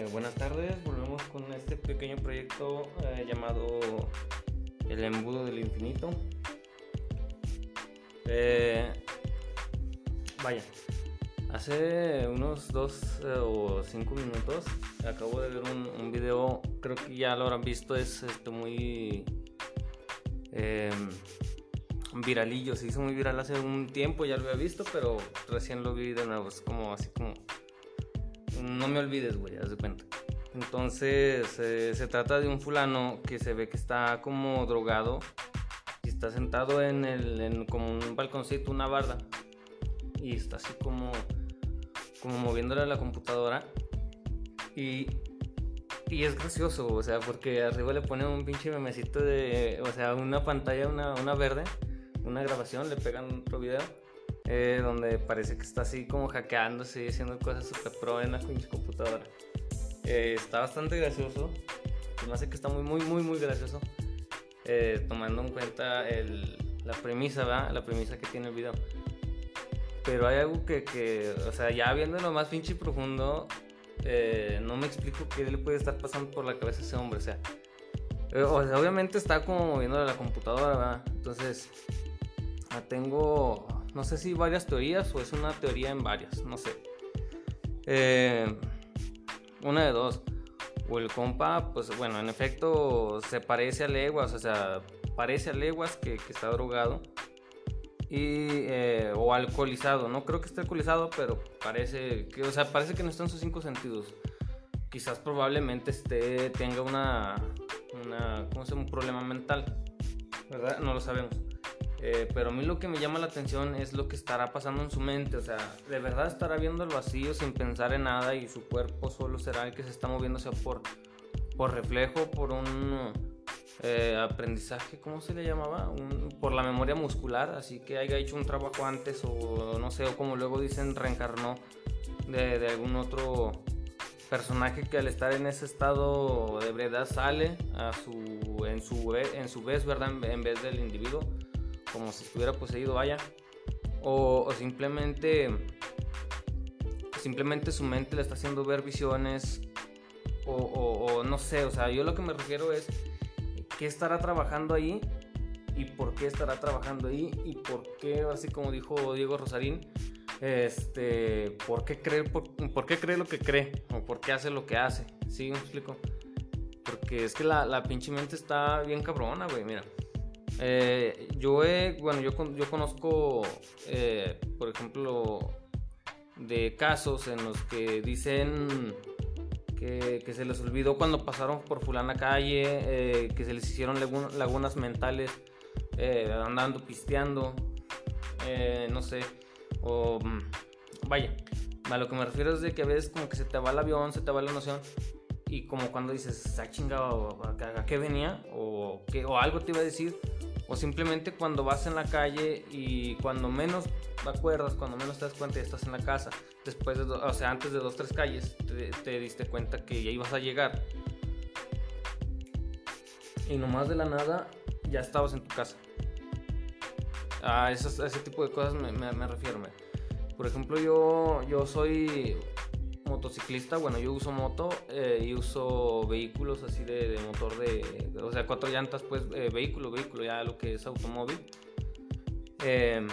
Eh, buenas tardes, volvemos con este pequeño proyecto eh, llamado El embudo del infinito. Eh, vaya, hace unos dos o cinco minutos acabo de ver un, un, video, creo que ya lo habrán visto, es este, muy viralillo, se hizo muy viral hace un tiempo, ya lo había visto, pero recién lo vi de nuevo, es como así como no me olvides, güey, haz de cuenta. Entonces eh, se trata de un fulano que se ve que está como drogado y está sentado en el en como un balconcito, una barda y está así como como moviéndole a la computadora y y es gracioso, o sea, porque arriba le pone un pinche memecito de, o sea, una pantalla, una, una verde, una grabación, le pegan otro video eh, donde parece que está así como hackeándose y haciendo cosas super pro en la computadora. Eh, está bastante gracioso, me hace que está muy, muy, muy, muy gracioso, eh, tomando en cuenta el, la premisa, ¿verdad? La premisa que tiene el video. Pero hay algo que, que o sea, ya viéndolo más pinche profundo, no me explico qué le puede estar pasando por la cabeza a ese hombre, o sea. O sea, obviamente está como moviendo la computadora, ¿verdad? Entonces, tengo no sé si varias teorías o es una teoría en varias, no sé. Eh, una de dos. O el compa, pues bueno, en efecto se parece a leguas, o sea, parece a leguas que, está drogado. Y, eh, o alcoholizado, no creo que esté alcoholizado, pero parece que, o sea, parece que no está en sus cinco sentidos. Quizás probablemente esté, tenga una, una ¿cómo se llama? Un problema mental, ¿verdad? No lo sabemos. Eh, pero a mí lo que me llama la atención es lo que estará pasando en su mente. O sea, de verdad estará viendo el vacío sin pensar en nada y su cuerpo solo será el que se está moviendo por, por reflejo, por un eh, aprendizaje, ¿cómo se le llamaba? por la memoria muscular. Así que haya hecho un trabajo antes o no sé, o como luego dicen, reencarnó de, de algún otro personaje que al estar en ese estado de ebriedad sale a su, en, su, en su vez, ¿verdad? En vez del individuo como si estuviera poseído, vaya. O, simplemente, simplemente su mente le está haciendo ver visiones. O, no sé, o sea, yo lo que me refiero es qué estará trabajando ahí y por qué estará trabajando ahí y por qué, así como dijo Diego Rosarín, este, por qué cree, por, qué cree lo que cree o por qué hace lo que hace. ¿Sí me explico? Porque es que la, la pinche mente está bien cabrona, güey, mira. Eh, yo he, bueno, yo, yo conozco, eh, por ejemplo, de casos en los que dicen que, se les olvidó cuando pasaron por fulana calle, eh, que se les hicieron lagunas mentales andando, pisteando, no sé, o mm, vaya, a lo que me refiero es de que a veces como que se te va el avión, se te va la noción y como cuando dices, ¿a chingado a, qué venía? O, que, o algo te iba a decir o simplemente cuando vas en la calle y cuando menos te acuerdas, cuando menos te das cuenta ya estás en la casa, después de, o sea, antes de dos, tres calles, te, diste cuenta que ya ibas a llegar. Y nomás de la nada ya estabas en tu casa. A, ese tipo de cosas me, me, me refiero. Por ejemplo, yo, yo soy motociclista, bueno, yo uso moto eh, y uso vehículos así de, motor de, o sea, cuatro llantas, pues eh, vehículo, vehículo, ya lo que es automóvil. Em,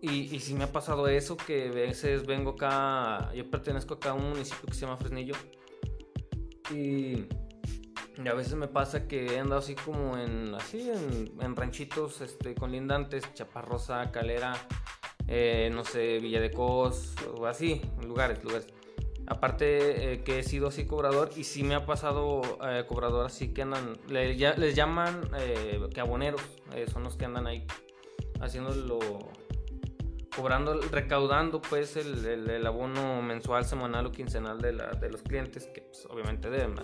y, y sí me ha pasado eso, que a veces vengo acá, yo pertenezco acá a un municipio que se llama Fresnillo. Y, a veces me pasa que he andado así como en, así, en, ranchitos este, colindantes, Chaparrosa, Calera, eh, no sé, Villa de Cos, o así, lugares, lugares. Aparte eh, que he sido así cobrador y sí me ha pasado eh, cobrador así que andan, les llaman eh, que aboneros, son los que andan ahí haciéndolo, cobrando, recaudando pues el, abono mensual, semanal o quincenal de, los clientes que pues, obviamente deben.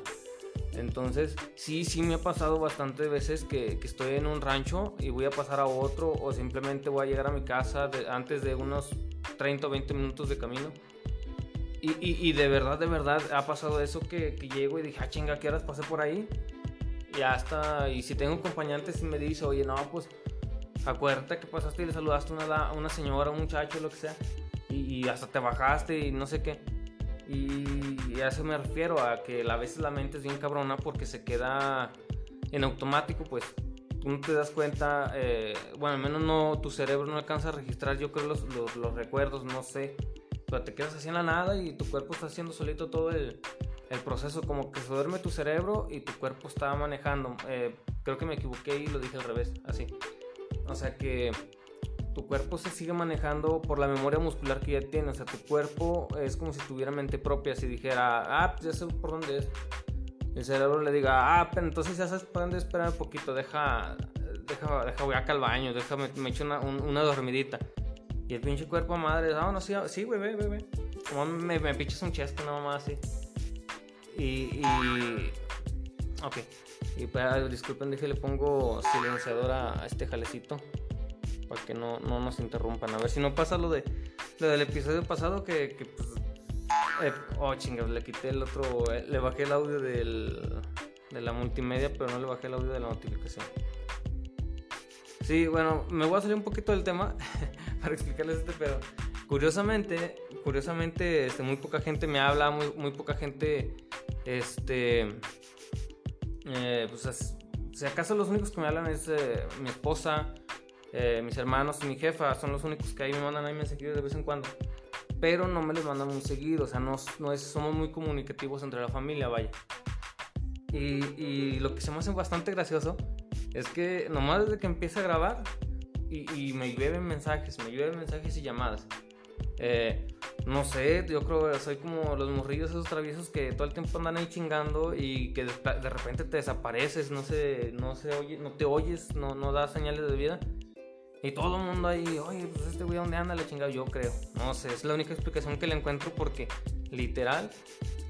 Entonces sí, sí me ha pasado bastantes veces que, que, estoy en un rancho y voy a pasar a otro o simplemente voy a llegar a mi casa antes de unos 30 o 20 minutos de camino y, de verdad, de verdad, ha pasado eso que, que llego y dije, ah, chinga, ¿qué horas pasé por ahí? Y hasta, y si tengo acompañantes y me dice, oye, no, pues acuérdate que pasaste y le saludaste a una, una señora, un muchacho, lo que sea, y, hasta te bajaste y no sé qué. Y a eso me refiero, a que a veces la mente es bien cabrona porque se queda en automático, pues tú no te das cuenta, eh, bueno, al menos no, tu cerebro no alcanza a registrar, yo creo, los, los, recuerdos, no sé, pero te quedas así en la nada y tu cuerpo está haciendo solito todo el, el proceso, como que se duerme tu cerebro y tu cuerpo está manejando. Eh, creo que me equivoqué y lo dije al revés, así. O sea que tu cuerpo se sigue manejando por la memoria muscular que ya tiene. O sea, tu cuerpo es como si tuviera mente propia. Si dijera, ah, pues ya sé por dónde es. El cerebro le diga, ah, pero entonces ya sabes por dónde esperar un poquito. Deja, deja, deja, voy acá al baño. Déjame, me echo una, una dormidita. Y el pinche cuerpo madre, ah, no, sí, sí, güey, ve, ve, Como me, me piches un chesco, nada más así. Y, y. Ok. Y pues, disculpen, dije, le pongo silenciador a este jalecito para que no, no, nos interrumpan. A ver si no pasa lo de lo del episodio pasado que, pues, eh, oh chingas, le quité el otro, eh, le bajé el audio del, de la multimedia, pero no le bajé el audio de la notificación. Sí, bueno, me voy a salir un poquito del tema para explicarles este pero Curiosamente, curiosamente, este, muy poca gente me habla, muy, muy poca gente, este, eh, pues, si acaso los únicos que me hablan es mi esposa, eh, mis hermanos y mi jefa son los únicos que ahí me mandan ahí mensajes de vez en cuando. Pero no me los mandan muy seguido, o sea, no, no es, somos muy comunicativos entre la familia, vaya. Y, y, lo que se me hace bastante gracioso es que nomás desde que empieza a grabar y, me llueven mensajes, me llueven mensajes y llamadas. Eh, no sé, yo creo que soy como los morrillos esos traviesos que todo el tiempo andan ahí chingando y que de, de repente te desapareces, no se, no se oye, no te oyes, no, no das señales de vida. Y todo el mundo ahí, oye, pues este güey, ¿dónde anda la chingada? Yo creo. No sé, es la única explicación que le encuentro porque, literal,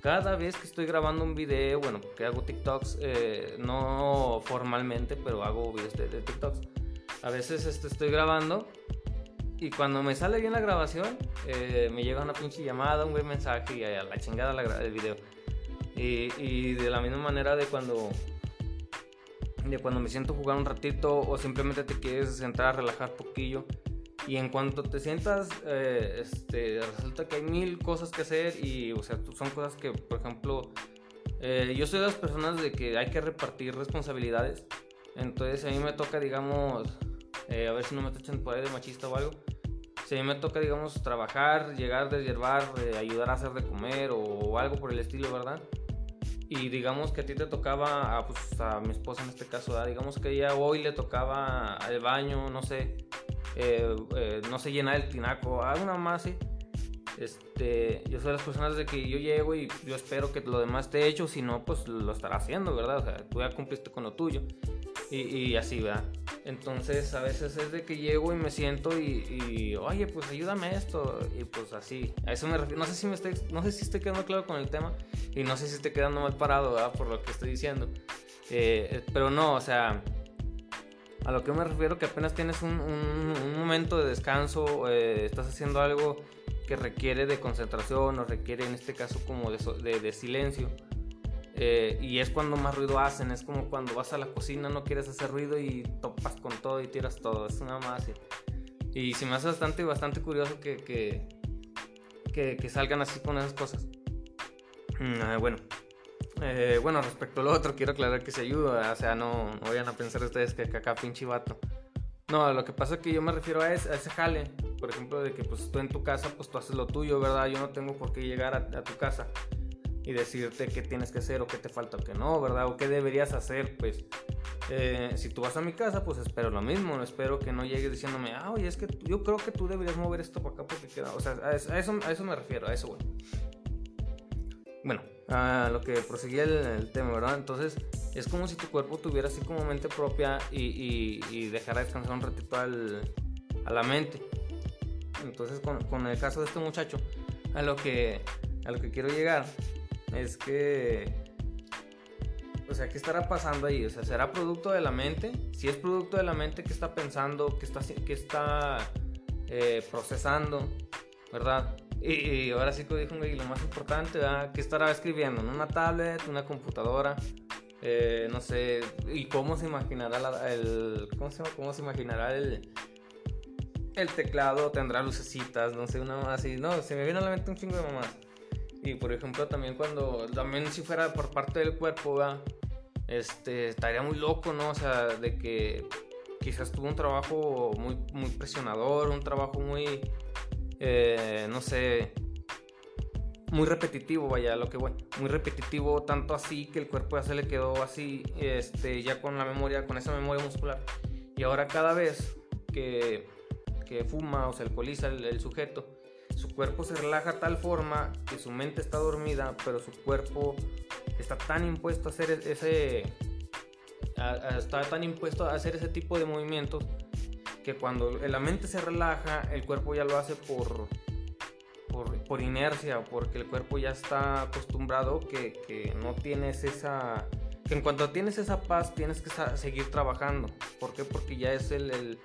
cada vez que estoy grabando un video, bueno, que hago TikToks, eh, no formalmente, pero hago videos de, TikToks. A veces este, estoy grabando y cuando me sale bien la grabación, eh, me llega una pinche llamada, un buen mensaje y a la chingada el video. Y, y de la misma manera de cuando de cuando me siento jugar un ratito o simplemente te quieres sentar a relajar poquillo. Y en cuanto te sientas eh, este, resulta que hay mil cosas que hacer y o sea son cosas que por ejemplo eh, yo soy de las personas de que hay que repartir responsabilidades. Entonces a mí me toca digamos eh, a ver si no me echan por ahí de machista o algo si a mí me toca digamos trabajar llegar deshiervar ayudar a hacer de comer o algo por el estilo verdad y digamos que a ti te tocaba, a, pues, a mi esposa en este caso, digamos que ella hoy le tocaba al baño, no sé, eh, eh, no sé, llenar el tinaco, alguna más así. Este, yo soy de las personas de que yo llego y yo espero que lo demás esté hecho, si no, pues lo estará haciendo, ¿verdad? O sea, tú ya cumpliste con lo tuyo. Y, y así, ¿verdad? Entonces a veces es de que llego y me siento y, oye, pues ayúdame esto. Y pues así. A eso me refiero. No sé si me estoy, no sé si estoy quedando claro con el tema. Y no sé si estoy quedando mal parado, ¿verdad? Por lo que estoy diciendo. Eh, pero no, o sea. A lo que me refiero que apenas tienes un, un, momento de descanso, eh, estás haciendo algo que requiere de concentración o requiere en este caso como de, de, de silencio eh, y es cuando más ruido hacen, es como cuando vas a la cocina, no quieres hacer ruido y topas con todo y tiras todo, es nada más así. Y se me hace bastante, bastante curioso que, que, que, salgan así con esas cosas. Ah, bueno, eh, bueno, respecto al otro, quiero aclarar que se ayuda, o sea, no, no vayan a pensar ustedes que, acá pinche vato. No, lo que pasa es que yo me refiero a ese, a ese jale, por ejemplo, de que pues tú en tu casa, pues tú haces lo tuyo, ¿verdad? Yo no tengo por qué llegar a tu casa y decirte qué tienes que hacer o qué te falta o qué no, ¿verdad? O qué deberías hacer, pues eh, si tú vas a mi casa, pues espero lo mismo, espero que no llegues diciéndome, ah, oye, es que yo creo que tú deberías mover esto para acá porque queda, o sea, a eso, a eso me refiero, a eso, bueno. Bueno, a lo que proseguía el, tema, ¿verdad? Entonces, es como si tu cuerpo tuviera así como mente propia y, y, y dejara descansar un ratito al, a la mente. Entonces, con, con el caso de este muchacho, a lo que, a lo que quiero llegar es que, o sea, ¿qué estará pasando ahí? O sea, ¿será producto de la mente? Si es producto de la mente, ¿qué está pensando? ¿Qué está, qué está eh, procesando? ¿Verdad? Y, ahora sí que dijo lo más importante, ¿verdad? ¿Qué estará escribiendo? ¿En una tablet? ¿Una computadora? Eh, no sé, ¿y cómo se imaginará el, ¿cómo se, cómo se imaginará el, el teclado? ¿Tendrá lucecitas? No sé, una así. No, se me viene a la mente un chingo de mamás. Y por ejemplo, también cuando, también si fuera por parte del cuerpo, este, estaría muy loco, ¿no? O sea, de que quizás tuvo un trabajo muy, muy presionador, un trabajo muy, eh, no sé, muy repetitivo, vaya, lo que voy, muy repetitivo, tanto así que el cuerpo ya se le quedó así, este, ya con la memoria, con esa memoria muscular. Y ahora cada vez que, fuma o se alcoholiza el, sujeto, su cuerpo se relaja tal forma que su mente está dormida, pero su cuerpo está tan impuesto a hacer ese, está tan impuesto a hacer ese tipo de movimientos que cuando la mente se relaja, el cuerpo ya lo hace por, por, inercia, porque el cuerpo ya está acostumbrado que, que, no tienes esa... que en cuanto tienes esa paz tienes que seguir trabajando. ¿Por qué? Porque ya es el,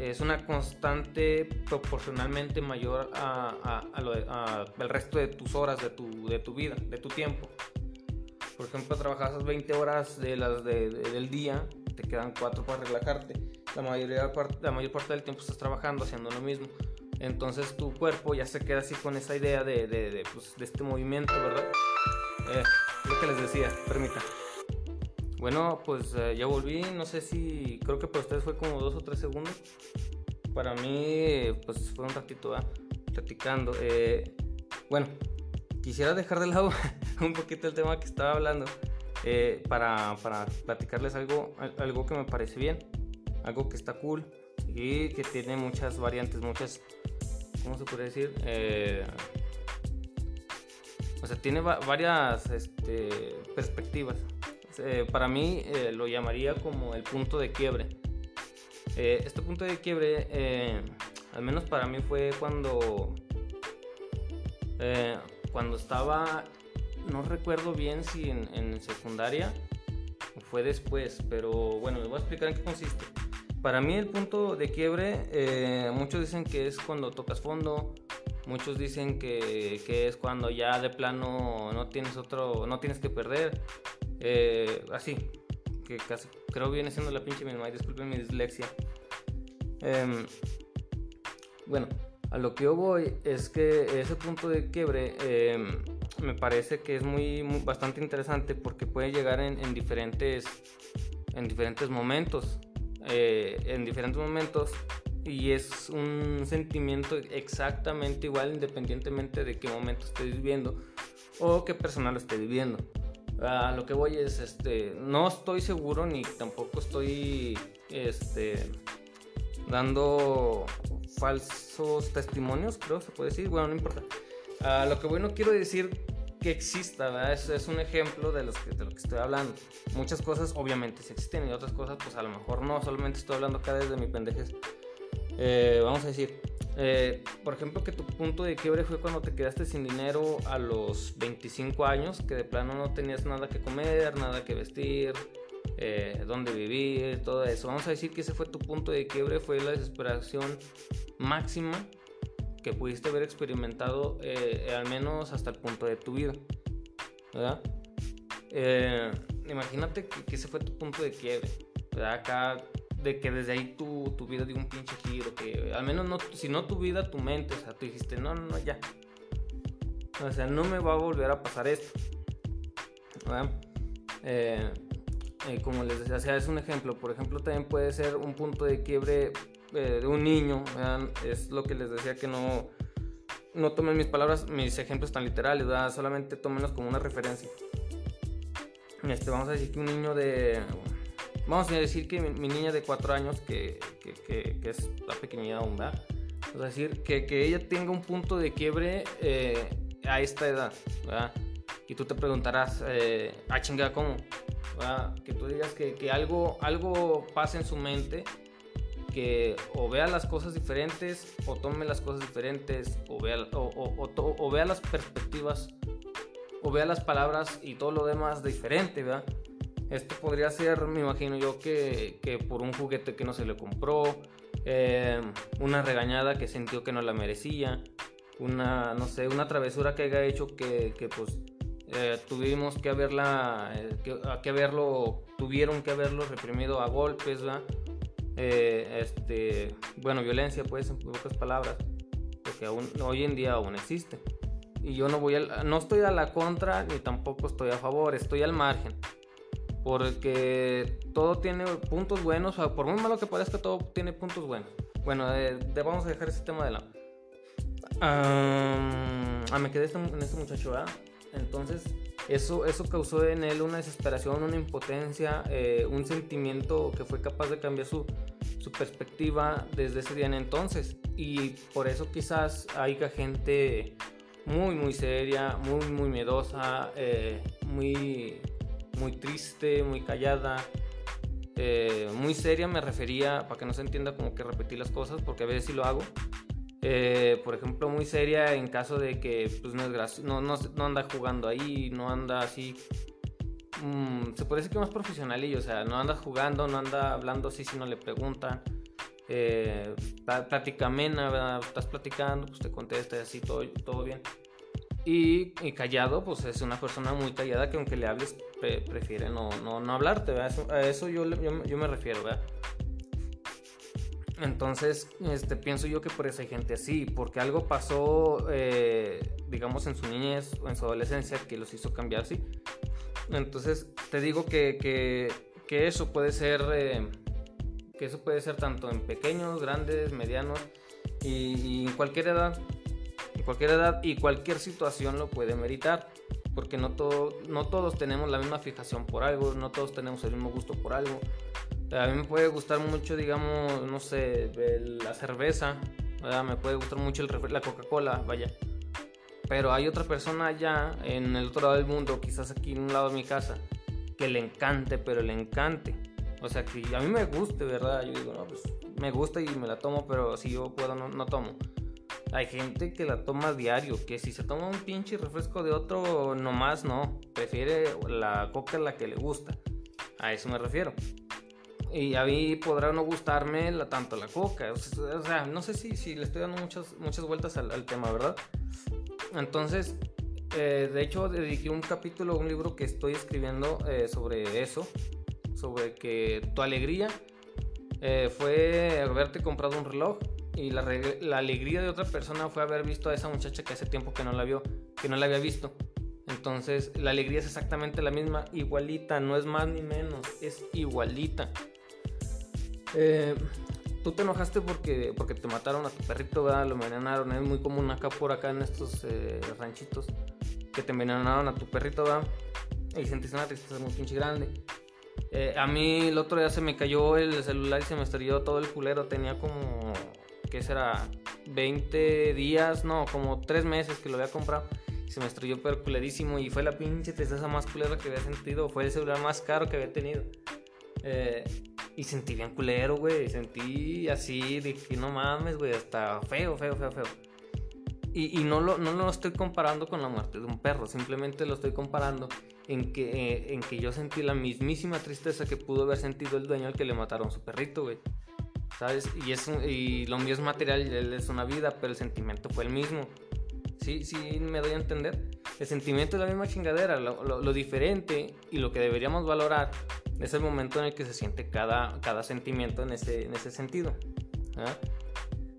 es una constante proporcionalmente mayor a, al resto de tus horas de tu, de tu vida, de tu tiempo. Por ejemplo, trabajas 20 horas de las del día, te quedan 4 para relajarte. La, mayoría, la mayor parte del tiempo estás trabajando, haciendo lo mismo. Entonces tu cuerpo ya se queda así con esa idea de, de, pues, de este movimiento, ¿verdad? Eh, lo que les decía, permita. Bueno, pues eh, ya volví, no sé si, creo que para ustedes fue como dos o tres segundos. Para mí, pues fue un ratito, ¿verdad? Platicando. Eh, bueno, quisiera dejar de lado un poquito el tema que estaba hablando para, para platicarles algo, algo que me parece bien, algo que está cool y que tiene muchas variantes, muchas ¿cómo se puede decir? Eh, o sea, tiene varias este, perspectivas. Eh, para mí eh, lo llamaría como el punto de quiebre. este punto de quiebre, al menos para mí fue cuando, cuando estaba, no recuerdo bien si en, secundaria o fue después, pero bueno, les voy a explicar en qué consiste. Para mí el punto de quiebre, eh, muchos dicen que es cuando tocas fondo, muchos dicen que, es cuando ya de plano no tienes otro, no tienes que perder, eh, así, que casi creo viene siendo la pinche mi mamá, disculpen mi dislexia. Em, bueno, a lo que yo voy es que ese punto de quiebre em, me parece que es muy, bastante interesante porque puede llegar en diferentes en diferentes momentos. Eh, en diferentes momentos y es un sentimiento exactamente igual independientemente de qué momento estés viviendo o qué persona lo esté viviendo. A lo que voy es, este, no estoy seguro ni tampoco estoy este, dando falsos testimonios, creo se puede decir, bueno, no importa. A lo que voy no quiero decir que exista, Es, un ejemplo de, los que, de lo que estoy hablando. Muchas cosas obviamente sí existen y otras cosas pues a lo mejor no, solamente estoy hablando acá desde mi pendejes. Eh, vamos a decir, eh, por ejemplo, que tu punto de quiebre fue cuando te quedaste sin dinero a los 25 años, que de plano no tenías nada que comer, nada que vestir, eh, dónde vivir, todo eso. Vamos a decir que ese fue tu punto de quiebre, fue la desesperación máxima que pudiste haber experimentado eh, al menos hasta el punto de tu vida, ¿verdad? Eh, imagínate que, ese fue tu punto de quiebre, ¿verdad? Acá, de que desde ahí tu, tu vida dio un pinche giro, que al menos no, si no tu vida, tu mente, o sea, tú dijiste, no, no, ya. O sea, no me va a volver a pasar esto, ¿verdad? Eh, como les decía, o sea, es un ejemplo. Por ejemplo, también puede ser un punto de quiebre eh, de un niño, es lo que les decía que no, no tomen mis palabras, mis ejemplos tan literales, solamente tómenlos como una referencia. Este, vamos a decir que un niño de... Vamos a decir que mi, niña de 4 años, que, que, que, es la pequeñita aún, ¿verdad? Vamos a decir que, que ella tenga un punto de quiebre eh, a esta edad, ¿verdad? Y tú te preguntarás, eh, ah, chingada, ¿cómo? Que tú digas que, que algo, algo pasa en su mente que o vea las cosas diferentes, o tome las cosas diferentes, o vea, o, vea las perspectivas, o vea las palabras y todo lo demás diferente, ¿verdad? Esto podría ser, me imagino yo, que, que por un juguete que no se le compró, eh, una regañada que sintió que no la merecía, una, no sé, una travesura que haya hecho que, que pues eh, tuvimos que haberla, eh, que, que haberlo, tuvieron que haberlo reprimido a golpes, ¿verdad? Eh, este, bueno, violencia, pues, en pocas palabras, porque aún, hoy en día aún existe. Y yo no voy a, no estoy a la contra ni tampoco estoy a favor, estoy al margen. Porque todo tiene puntos buenos, o por muy malo que parezca, todo tiene puntos buenos. Bueno, eh, vamos a dejar ese tema de lado. ah, me quedé en este muchacho, ¿verdad? Entonces, eso, eso causó en él una desesperación, una impotencia, eh, un sentimiento que fue capaz de cambiar su, su perspectiva desde ese día en entonces. Y por eso quizás haya gente muy, muy seria, muy, muy miedosa, eh, muy, muy triste, muy callada. Eh, muy seria me refería, para que no se entienda como que repetir las cosas, porque a veces sí lo hago. Eh, por ejemplo, muy seria en caso de que pues, no, es no, no, no, anda jugando ahí, no anda así. Mm, se decir que más profesional y, o sea, no anda jugando, no anda hablando así si no le preguntan. Eh, plática amena, estás platicando, pues te contesta y así, todo, todo bien. Y, callado, pues es una persona muy callada que aunque le hables, prefiere no, no, no hablarte, A eso yo, yo, yo me refiero, ¿verdad? Entonces, este, pienso yo que por eso hay gente así, porque algo pasó, eh, digamos, en su niñez o en su adolescencia que los hizo cambiar así. Entonces, te digo que, que, eso puede ser, eh, que eso puede ser tanto en pequeños, grandes, medianos y, en cualquier edad, en cualquier edad y cualquier situación lo puede meritar. Porque no, todo, no todos tenemos la misma fijación por algo, no todos tenemos el mismo gusto por algo a mí me puede gustar mucho, digamos, no sé, la cerveza, me puede gustar mucho el la Coca-Cola, vaya. Pero hay otra persona allá en el otro lado del mundo, quizás aquí en un lado de mi casa, que le encante, pero le encante. O sea, que a mí me guste, ¿verdad? Yo digo, no, pues me gusta y me la tomo, pero si yo puedo, no, no tomo. Hay gente que la toma diario, que si se toma un pinche refresco de otro, nomás no. Prefiere la coca la que le gusta. A eso me refiero y a mí podrá no gustarme la, tanto la coca. O sea, no sé si, si le estoy dando muchas, muchas vueltas al, tema, ¿verdad? Entonces, eh, de hecho, dediqué un capítulo, un libro que estoy escribiendo eh, sobre eso, sobre que tu alegría eh, fue haberte comprado un reloj y la, la, alegría de otra persona fue haber visto a esa muchacha que hace tiempo que no la vio, que no la había visto. Entonces, la alegría es exactamente la misma, igualita, no es más ni menos, es igualita. Eh, tú te enojaste porque, porque te mataron a tu perrito, ¿verdad? Lo envenenaron. Es muy común acá por acá en estos eh, ranchitos que te envenenaron a tu perrito, ¿verdad? Y sentiste una tristeza muy pinche grande. Eh, a mí el otro día se me cayó el celular y se me estrelló todo el culero. Tenía como, ¿qué será? 20 días, no, como 3 meses que lo había comprado. Se me estrelló pero culerísimo y fue la pinche tristeza más culera que había sentido. Fue el celular más caro que había tenido. Eh, y sentí bien culero, güey. Sentí así, dije, no mames, güey, hasta feo, feo, feo, feo. Y, y, no, lo, no lo estoy comparando con la muerte de un perro, simplemente lo estoy comparando en que, eh, en que yo sentí la mismísima tristeza que pudo haber sentido el dueño al que le mataron su perrito, güey. ¿Sabes? Y, es, y lo mío es material y él es una vida, pero el sentimiento fue el mismo. Sí, sí, me doy a entender. El sentimiento es la misma chingadera, lo, lo, lo diferente y lo que deberíamos valorar es el momento en el que se siente cada, cada sentimiento en ese, en ese sentido.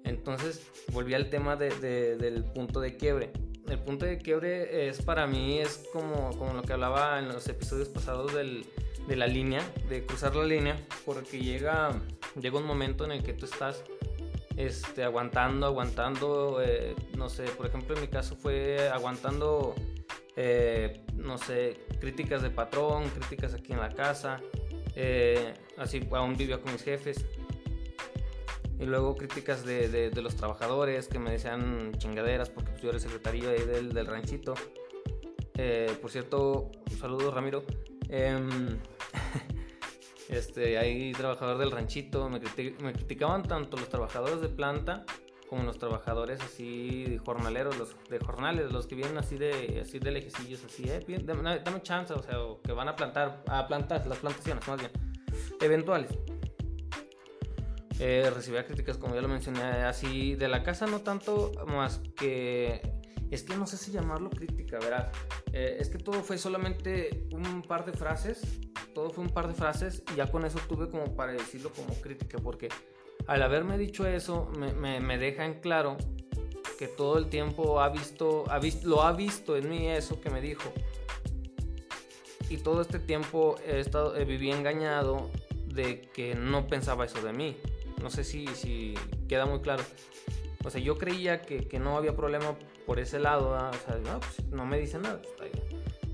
Entonces, volví al tema del punto de quiebre. El punto de quiebre es para mí, es como, como lo que hablaba en los episodios pasados del, de la línea, de cruzar la línea, porque llega, llega un momento en el que tú estás este, aguantando, aguantando, eh, no sé, por ejemplo en mi caso fue aguantando eh, no sé, críticas de patrón, críticas aquí en la casa, eh, así aún vivía con mis jefes. Y luego críticas de, de, los trabajadores que me decían chingaderas porque pues, yo era el secretario del, del ranchito. Eh, por cierto, un saludo Ramiro. Em, este, hay trabajador del ranchito, me, me criticaban tanto los trabajadores de planta como los trabajadores así jornaleros, los de jornales, los que vienen así de así de lejecillos, así, eh, dame, dame, chance, o sea, que van a plantar, a plantar, las plantaciones más bien, eventuales. Eh, recibía críticas, como ya lo mencioné, así de la casa no tanto, más que es que no sé si llamarlo crítica, verás. Eh, es que todo fue solamente un par de frases, todo fue un par de frases y ya con eso tuve como para decirlo como crítica, porque al haberme dicho eso, me, me, deja en claro que todo el tiempo ha visto, ha visto, lo ha visto en mí eso que me dijo. Y todo este tiempo he estado, viví engañado de que no pensaba eso de mí. No sé si, si queda muy claro. O sea, yo creía que, que no había problema por ese lado. No, pues, no me dice nada, pues.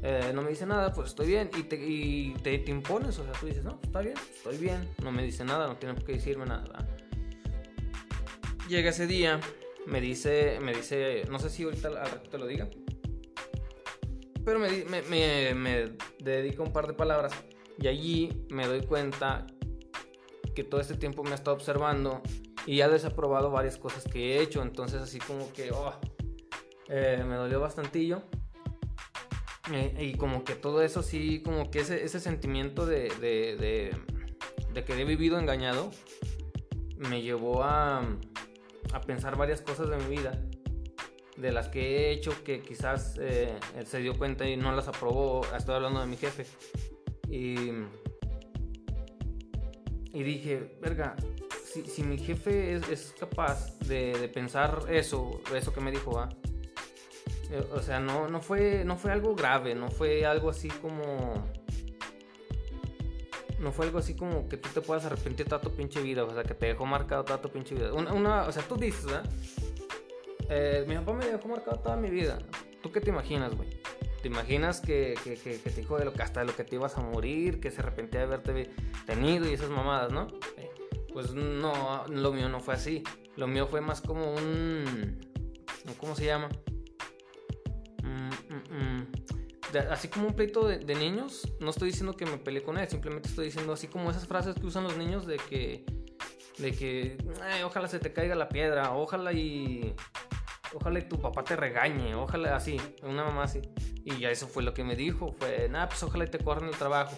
Eh, no me dice nada, pues estoy bien. Y, te, te, impones, o sea, tú dices, no, pues, está bien, estoy bien. No me dice nada, no tiene por qué decirme nada. Llega ese día, me dice, me dice, no sé si ahorita al rato te lo diga. Pero me, me, me, me dedica un par de palabras. Y allí me doy cuenta que todo este tiempo me ha estado observando y ha desaprobado varias cosas que he hecho. Entonces así como que oh, eh, me dolió bastantillo. Eh, y como que todo eso sí, como que ese, sentimiento de, que he vivido engañado me llevó a, pensar varias cosas de mi vida. De las que he hecho que quizás eh, él se dio cuenta y no las aprobó. Estoy hablando de mi jefe. Y, y dije, verga, si, si mi jefe es, es capaz de, de, pensar eso, eso que me dijo, ¿va? Eh, o sea, no, no, fue, no fue algo grave, no fue algo así como... No fue algo así como que tú te puedas arrepentir toda tu pinche vida, o sea, que te dejó marcado toda tu pinche vida. Una, o sea, tú dices, ¿verdad? Eh, mi papá me dejó marcado toda mi vida. ¿Tú qué te imaginas, güey? ¿Te imaginas que, que, que, que, te dijo de lo que hasta de lo que te ibas a morir, que se arrepentía de haberte tenido y esas mamadas, ¿no? Pues no, lo mío no fue así. Lo mío fue más como un... ¿Cómo se llama? Mm, mm, mm. así como un pleito de, de, niños, no estoy diciendo que me peleé con él, simplemente estoy diciendo así como esas frases que usan los niños de que... De que... ojalá se te caiga la piedra, ojalá y ojalá tu papá te regañe, ojalá así, una mamá así. Y ya eso fue lo que me dijo, fue, nada, pues ojalá te corran el trabajo.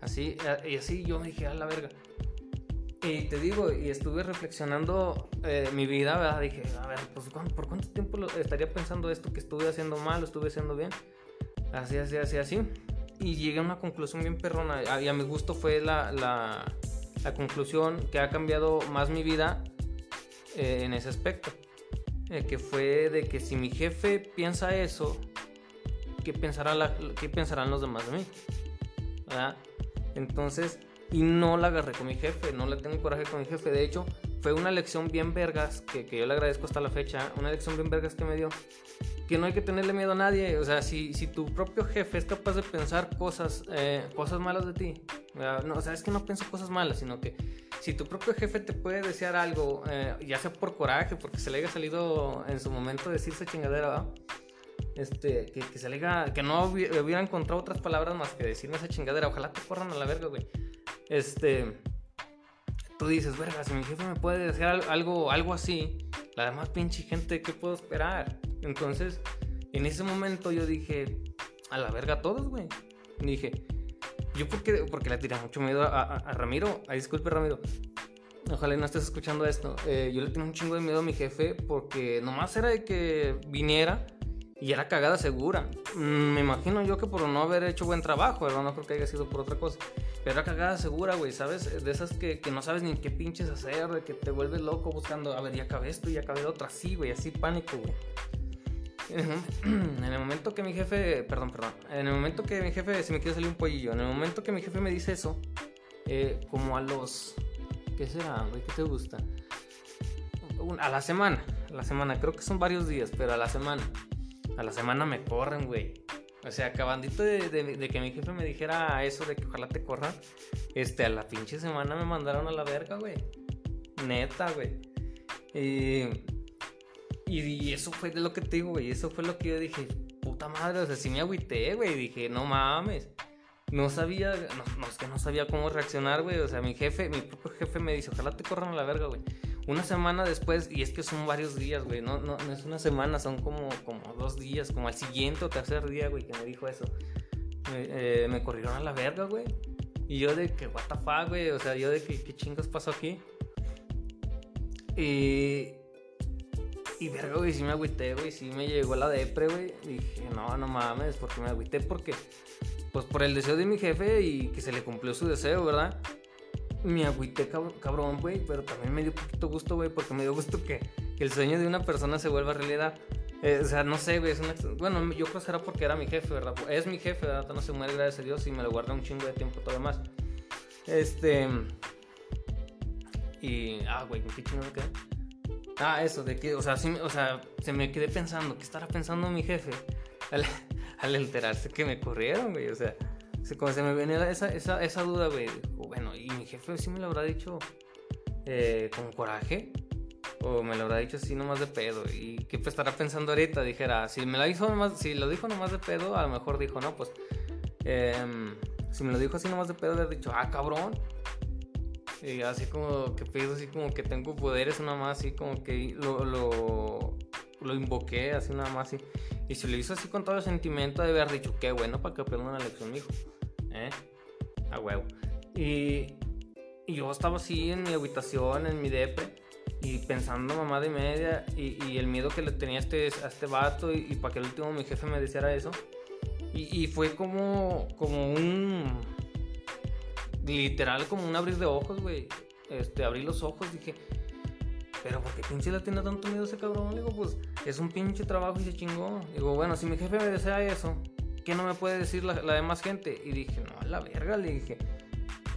Así, y así yo me dije, a la verga. Y te digo, y estuve reflexionando eh, mi vida, ¿verdad? Dije, a ver, pues ¿por cuánto tiempo estaría pensando esto que estuve haciendo mal, estuve haciendo bien? Así, así, así, así. Y llegué a una conclusión bien perrona. Y a mi gusto fue la, la, la conclusión que ha cambiado más mi vida eh, en ese aspecto. Eh, que fue de que si mi jefe piensa eso, ¿qué, pensará ¿qué pensarán los demás de mí? Entonces, y no la agarré con mi jefe, no le tengo coraje con mi jefe. De hecho, fue una lección bien vergas, que, que yo le agradezco hasta la fecha, una lección bien vergas que me dio, que no hay que tenerle miedo a nadie. O sea, si, si tu propio jefe es capaz de pensar cosas, eh, cosas malas de ti, no, o sea, es que no pienso cosas malas, sino que si tu propio jefe te puede desear algo, eh, ya sea por coraje, porque se le haya salido en su momento decirse chingadera, ¿verdad? Este, que, que se le que no hubiera encontrado otras palabras más que decirme esa chingadera, ojalá te corran a la verga, güey. Este, tú dices, verga, si mi jefe me puede desear algo, algo así, la demás pinche gente, ¿qué puedo esperar? Entonces, en ese momento yo dije, a la verga todos, güey. Dije, yo porque, porque le tiré mucho miedo a, a, a Ramiro. Ay, disculpe, Ramiro. Ojalá no estés escuchando esto. Eh, yo le tenía un chingo de miedo a mi jefe porque nomás era de que viniera y era cagada segura. Mm, me imagino yo que por no haber hecho buen trabajo, ¿verdad? No creo que haya sido por otra cosa. Pero era cagada segura, güey, ¿sabes? De esas que, que, no sabes ni qué pinches hacer, de que te vuelves loco buscando, a ver, ya acabé esto y acabé otra, sí, güey, así pánico, güey. En el momento que mi jefe, perdón, perdón, en el momento que mi jefe, se me quiere salir un pollillo, en el momento que mi jefe me dice eso, eh, como a los, ¿qué será, güey? ¿Qué te gusta? A la semana, a la semana, creo que son varios días, pero a la semana, a la semana me corren, güey. O sea, acabandito de, que mi jefe me dijera eso, de que ojalá te corran, este, a la pinche semana me mandaron a la verga, güey. Neta, güey. Y eso fue de lo que te digo, güey. Eso fue lo que yo dije, puta madre, o sea, sí me agüité, güey. Dije, no mames. No sabía, no, es que no sabía cómo reaccionar, güey. O sea, mi jefe, mi propio jefe me dice, ojalá te corran a la verga, güey. Una semana después, y es que son varios días, güey. No, no, no es una semana, son como, como dos días, como al siguiente o tercer día, güey, que me dijo eso. Me, eh, corrieron a la verga, güey. Y yo de que, what the fuck, güey. O sea, yo de que, ¿qué chingas pasó aquí? Y y verga, güey, sí me agüité, güey, sí me llegó la depre, güey. Dije, no, no mames, porque me agüité, porque, pues por el deseo de mi jefe y que se le cumplió su deseo, ¿verdad? Me agüité cabrón, güey, pero también me dio poquito gusto, güey, porque me dio gusto que, que el sueño de una persona se vuelva realidad. Eh, o sea, no sé, güey, es una... Bueno, yo creo que será porque era mi jefe, ¿verdad? Es mi jefe, ¿verdad? No se muere, gracias a Dios, y me lo guarda un chingo de tiempo todavía más. Este... Y... Ah, güey, ¿qué chingo me quedé? Ah, eso, de que, o sea, sí, o sea, se me quedé pensando, ¿qué estará pensando mi jefe? Al, al enterarse que me corrieron, güey, o sea, se me venía esa, esa, esa duda, güey, bueno, y mi jefe sí me lo habrá dicho eh, con coraje, o me lo habrá dicho así nomás de pedo, y qué estará pensando ahorita, dijera, si me lo dijo nomás, si lo dijo nomás de pedo, a lo mejor dijo, no, pues, eh, si me lo dijo así nomás de pedo, le he dicho, ah, cabrón, y así como que pienso así como que tengo poderes nada más así como que lo, lo invoqué así nada más así. Y si lo hizo así con todo el sentimiento de haber dicho, qué bueno para que aprenda una lección, mijo. ¿Eh? A huevo. Y, y yo estaba así en mi habitación, en mi depre, y pensando mamá de media, y, y el miedo que le tenía a este, a este vato, y, y para que el último mi jefe me dijera eso. Y, y fue como, como un literal como un abrir de ojos, güey. Este, abrí los ojos, dije, pero ¿por qué pinche le tiene tanto miedo ese cabrón? digo, pues es un pinche trabajo y se chingó. Digo, bueno, si mi jefe me desea eso, ¿qué no me puede decir la, demás gente? Y dije, no, a la verga, le dije.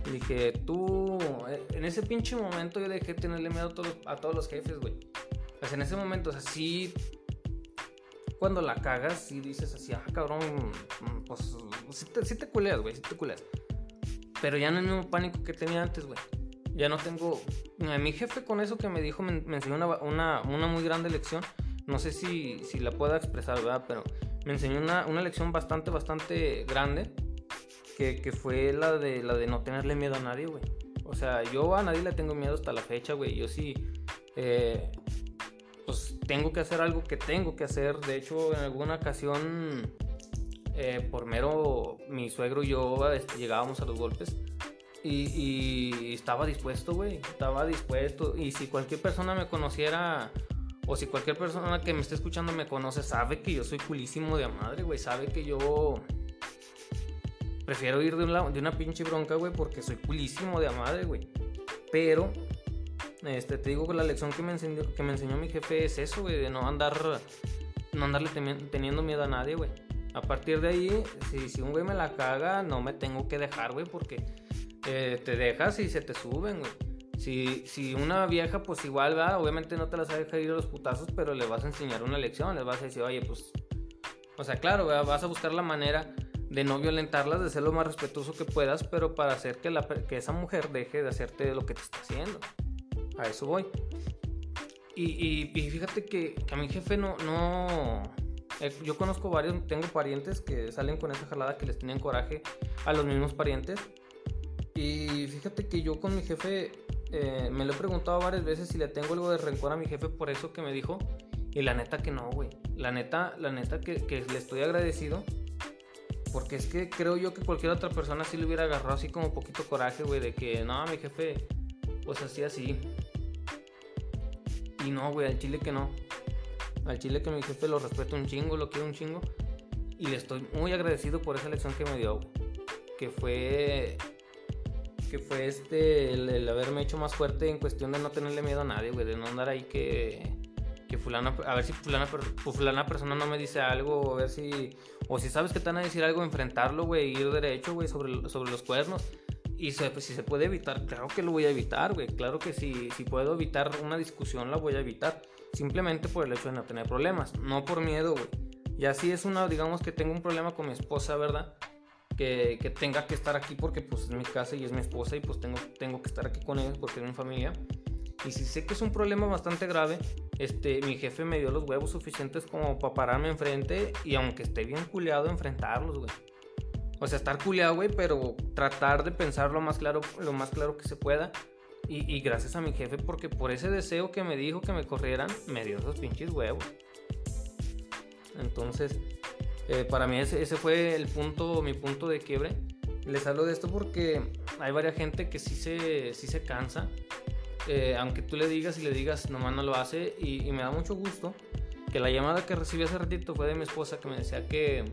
Le dije, tú, eh, en ese pinche momento yo dejé tenerle miedo a todos, a todos los jefes, güey. Pues en ese momento, o sea, sí, cuando la cagas, y dices así, ah, cabrón, pues sí te, sí te culeas, güey, sí te culeas. Pero ya no es el mismo pánico que tenía antes, güey. Ya no tengo... Mi jefe con eso que me dijo me, enseñó una, una, una, muy grande lección. No sé si, si la pueda expresar, ¿verdad? Pero me enseñó una, una lección bastante, bastante grande. Que, que, fue la de, la de no tenerle miedo a nadie, güey. O sea, yo a nadie le tengo miedo hasta la fecha, güey. Yo sí... Eh, pues tengo que hacer algo que tengo que hacer. De hecho, en alguna ocasión eh, por mero mi suegro y yo este, llegábamos a los golpes. Y, estaba dispuesto, güey. Estaba dispuesto. Y si cualquier persona me conociera, o si cualquier persona que me esté escuchando me conoce, sabe que yo soy culísimo de madre, güey. Sabe que yo prefiero ir de una, de una pinche bronca, güey, porque soy culísimo de madre, güey. Pero, este, te digo que la lección que me enseñó, que me enseñó mi jefe es eso, güey, de no andar, no andarle teniendo miedo a nadie, güey. A partir de ahí, si, si un güey me la caga, no me tengo que dejar, güey, porque eh, te dejas y se te suben. Si, si una vieja, pues igual, va, obviamente no te las vas a dejar ir a los putazos, pero le vas a enseñar una lección, les vas a decir, oye, pues, o sea, claro, vas a buscar la manera de no violentarlas, de ser lo más respetuoso que puedas, pero para hacer que, la, que esa mujer deje de hacerte lo que te está haciendo. A eso voy. Y, y, fíjate que, que, a mi jefe no, no, eh, yo conozco varios, tengo parientes que salen con esa jalada que les tienen coraje a los mismos parientes. Y fíjate que yo con mi jefe eh, me lo he preguntado varias veces si le tengo algo de rencor a mi jefe por eso que me dijo. Y la neta que no, güey. La neta, la neta que, que, le estoy agradecido. Porque es que creo yo que cualquier otra persona sí le hubiera agarrado así como poquito coraje, güey, de que no, mi jefe, pues así, así. Y no, güey, al chile que no. Al chile que mi jefe lo respeto un chingo, lo quiero un chingo. Y le estoy muy agradecido por esa lección que me dio. Que fue. Que fue este. El, haberme hecho más fuerte en cuestión de no tenerle miedo a nadie, güey. De no andar ahí que. Que fulana. A ver si fulana, fulana persona no me dice algo. A ver si. O si sabes que te van a decir algo, enfrentarlo, güey. Ir derecho, güey, sobre, sobre los cuernos. Y pues, si se puede evitar, claro que lo voy a evitar, güey. Claro que si, si puedo evitar una discusión, la voy a evitar simplemente por el hecho de no tener problemas, no por miedo, güey. Y así es una, digamos que tengo un problema con mi esposa, ¿verdad? Que, que, tenga que estar aquí porque pues es mi casa y es mi esposa y pues tengo, tengo que estar aquí con ellos porque es mi familia. Y si sé que es un problema bastante grave, este, mi jefe me dio los huevos suficientes como para pararme enfrente y aunque esté bien culeado, enfrentarlos, güey. O sea, estar culeado, güey, pero tratar de pensar lo más claro, lo más claro que se pueda y, gracias a mi jefe, porque por ese deseo que me dijo que me corrieran, me dio esos pinches huevos. Entonces, eh, para mí ese, fue el punto, mi punto de quiebre. Les hablo de esto porque hay varias gente que sí se, sí se cansa. Eh, aunque tú le digas y le digas, nomás no lo hace. Y, y, me da mucho gusto que la llamada que recibí hace ratito fue de mi esposa que me decía que...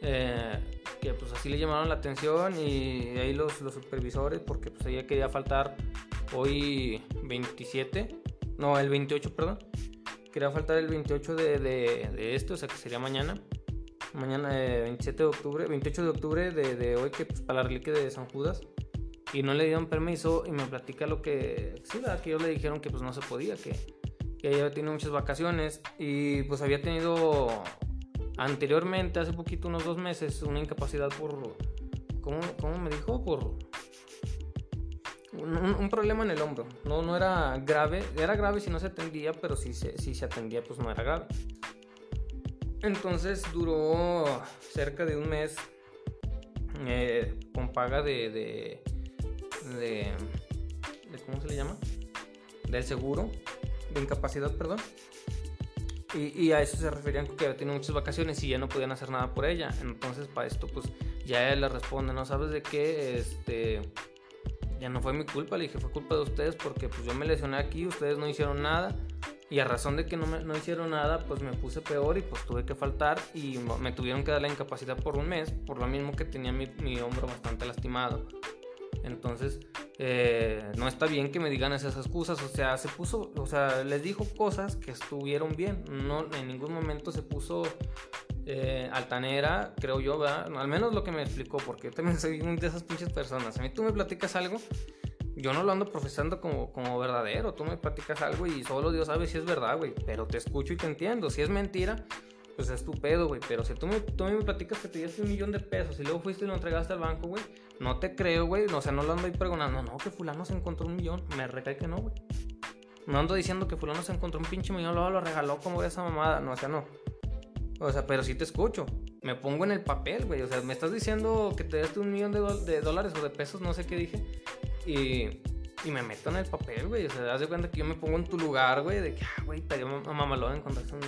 Eh, que pues así le llamaron la atención y ahí los, los supervisores porque pues ella quería faltar hoy 27 No, el 28, perdón. Quería faltar el 28 de, de, de esto, o sea que sería mañana. Mañana, 27 eh, de octubre, 28 de octubre de, de hoy, que pues para la reliquia de San Judas. Y no le dieron permiso y me platica lo que... Sí, ¿verdad? que ellos le dijeron que pues no se podía, que, que ella tenido muchas vacaciones y pues había tenido anteriormente, hace poquito, unos dos meses, una incapacidad por... ¿Cómo, cómo me dijo? Por un, problema en el hombro. No, no era grave. Era grave si no se atendía, pero si se, se atendía, pues no era grave. Entonces duró cerca de un mes eh, con paga de, de, ¿Cómo se le llama? Del seguro, de incapacidad, perdón. Y, a eso se referían que había tenido muchas vacaciones y ya no podían hacer nada por ella. Entonces, para esto, pues ya le responde: No sabes de qué, este ya no fue mi culpa, le dije, fue culpa de ustedes porque pues yo me lesioné aquí, ustedes no hicieron nada. Y a razón de que no, me, no hicieron nada, pues me puse peor y pues tuve que faltar y me tuvieron que dar la incapacidad por un mes, por lo mismo que tenía mi, mi hombro bastante lastimado. Entonces, eh, no está bien que me digan esas excusas. O sea, se puso, o sea, les dijo cosas que estuvieron bien. No, en ningún momento se puso eh, altanera, creo yo, ¿verdad? Al menos lo que me explicó, porque yo también soy una de esas pinches personas. A mí tú me platicas algo, yo no lo ando profesando como, como verdadero. Tú me platicas algo y solo Dios sabe si es verdad, güey. Pero te escucho y te entiendo. Si es mentira, pues es tu güey. Pero si tú me, tú me platicas que te diste un millón de pesos y luego fuiste y lo entregaste al banco, güey, no te creo, güey. O sea, no lo ando ahí pregonando. No, que fulano se encontró un millón. Me recae que no, güey. No ando diciendo que fulano se encontró un pinche millón, luego lo regaló como esa mamada. No, o sea, no. O sea, pero sí te escucho. Me pongo en el papel, güey. O sea, me estás diciendo que te diste un millón de, dólares o de pesos, no sé qué dije. Y, y me meto en el papel, güey. O sea, das de cuenta que yo me pongo en tu lugar, güey. De que, ah, güey, te dio mamalón encontraste un...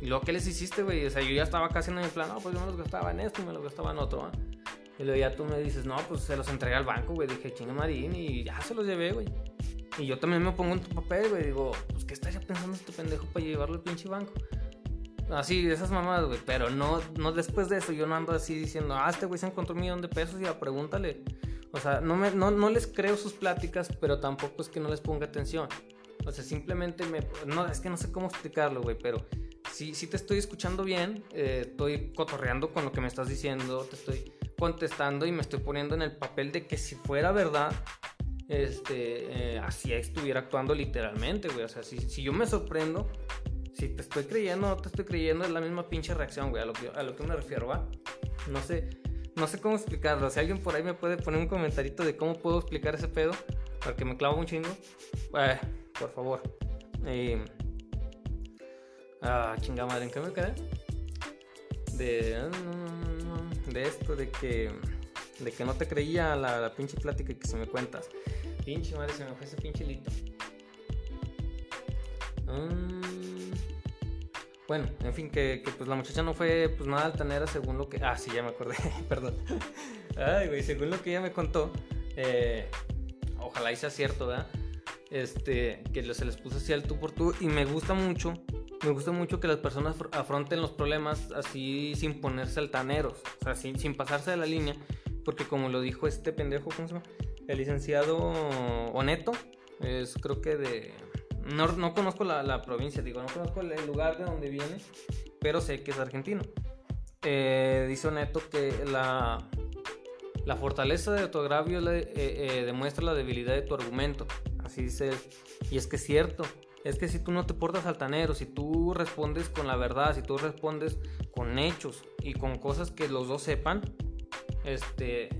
Y luego, ¿qué les hiciste, güey? O sea, yo ya estaba casi en el plan, no, pues yo me los gastaba en esto y me los gastaba en otro, ¿ah? Y luego ya tú me dices, no, pues se los entregué al banco, güey. Dije, chinga marín y ya se los llevé, güey. Y yo también me pongo en tu papel, güey. Digo, pues, ¿qué estaría pensando este pendejo para llevarlo al pinche banco? Así, esas mamadas, güey. Pero no, no después de eso, yo no ando así diciendo, ah, este güey se encontró un millón de pesos ya pregúntale. O sea, no, me, no, no les creo sus pláticas, pero tampoco es que no les ponga atención. O sea, simplemente me... No, es que no sé cómo explicarlo, güey, pero sí, sí te estoy escuchando bien, eh, estoy cotorreando con lo que me estás diciendo, te estoy contestando y me estoy poniendo en el papel de que si fuera verdad, este, eh, así estuviera actuando literalmente, güey. O sea, si, si yo me sorprendo, si te estoy creyendo o no te estoy creyendo, es la misma pinche reacción, güey, a lo que, a lo que me refiero, ¿va? No sé, no sé cómo explicarlo. Si alguien por ahí me puede poner un comentarito de cómo puedo explicar ese pedo, para que me clavo un chingo, eh, por favor. Eh, ah, chingada madre, ¿en qué me quedé? De, de esto, de que, de que no te creía la, pinche plática que se me cuentas. Pinche madre, se me fue ese pinche lito. Mmm bueno, en fin, que, pues la muchacha no fue pues nada altanera según lo que... Ah, sí, ya me acordé, perdón. Ay, güey, según lo que ella me contó, eh, ojalá y sea cierto, ¿verdad? Este, que se les puso así al tú por tú y me gusta mucho, me gusta mucho que las personas afronten los problemas así sin ponerse altaneros, o sea, sin, sin pasarse de la línea, porque como lo dijo este pendejo, ¿cómo se llama? El licenciado Oneto, es creo que de no, no conozco la, la, provincia, digo, no conozco el lugar de donde viene, pero sé que es argentino. Eh, dice Neto que la, la fortaleza de tu agravio eh, eh, demuestra la debilidad de tu argumento. Así dice Y es que es cierto. Es que si tú no te portas altanero, si tú respondes con la verdad, si tú respondes con hechos y con cosas que los dos sepan, este,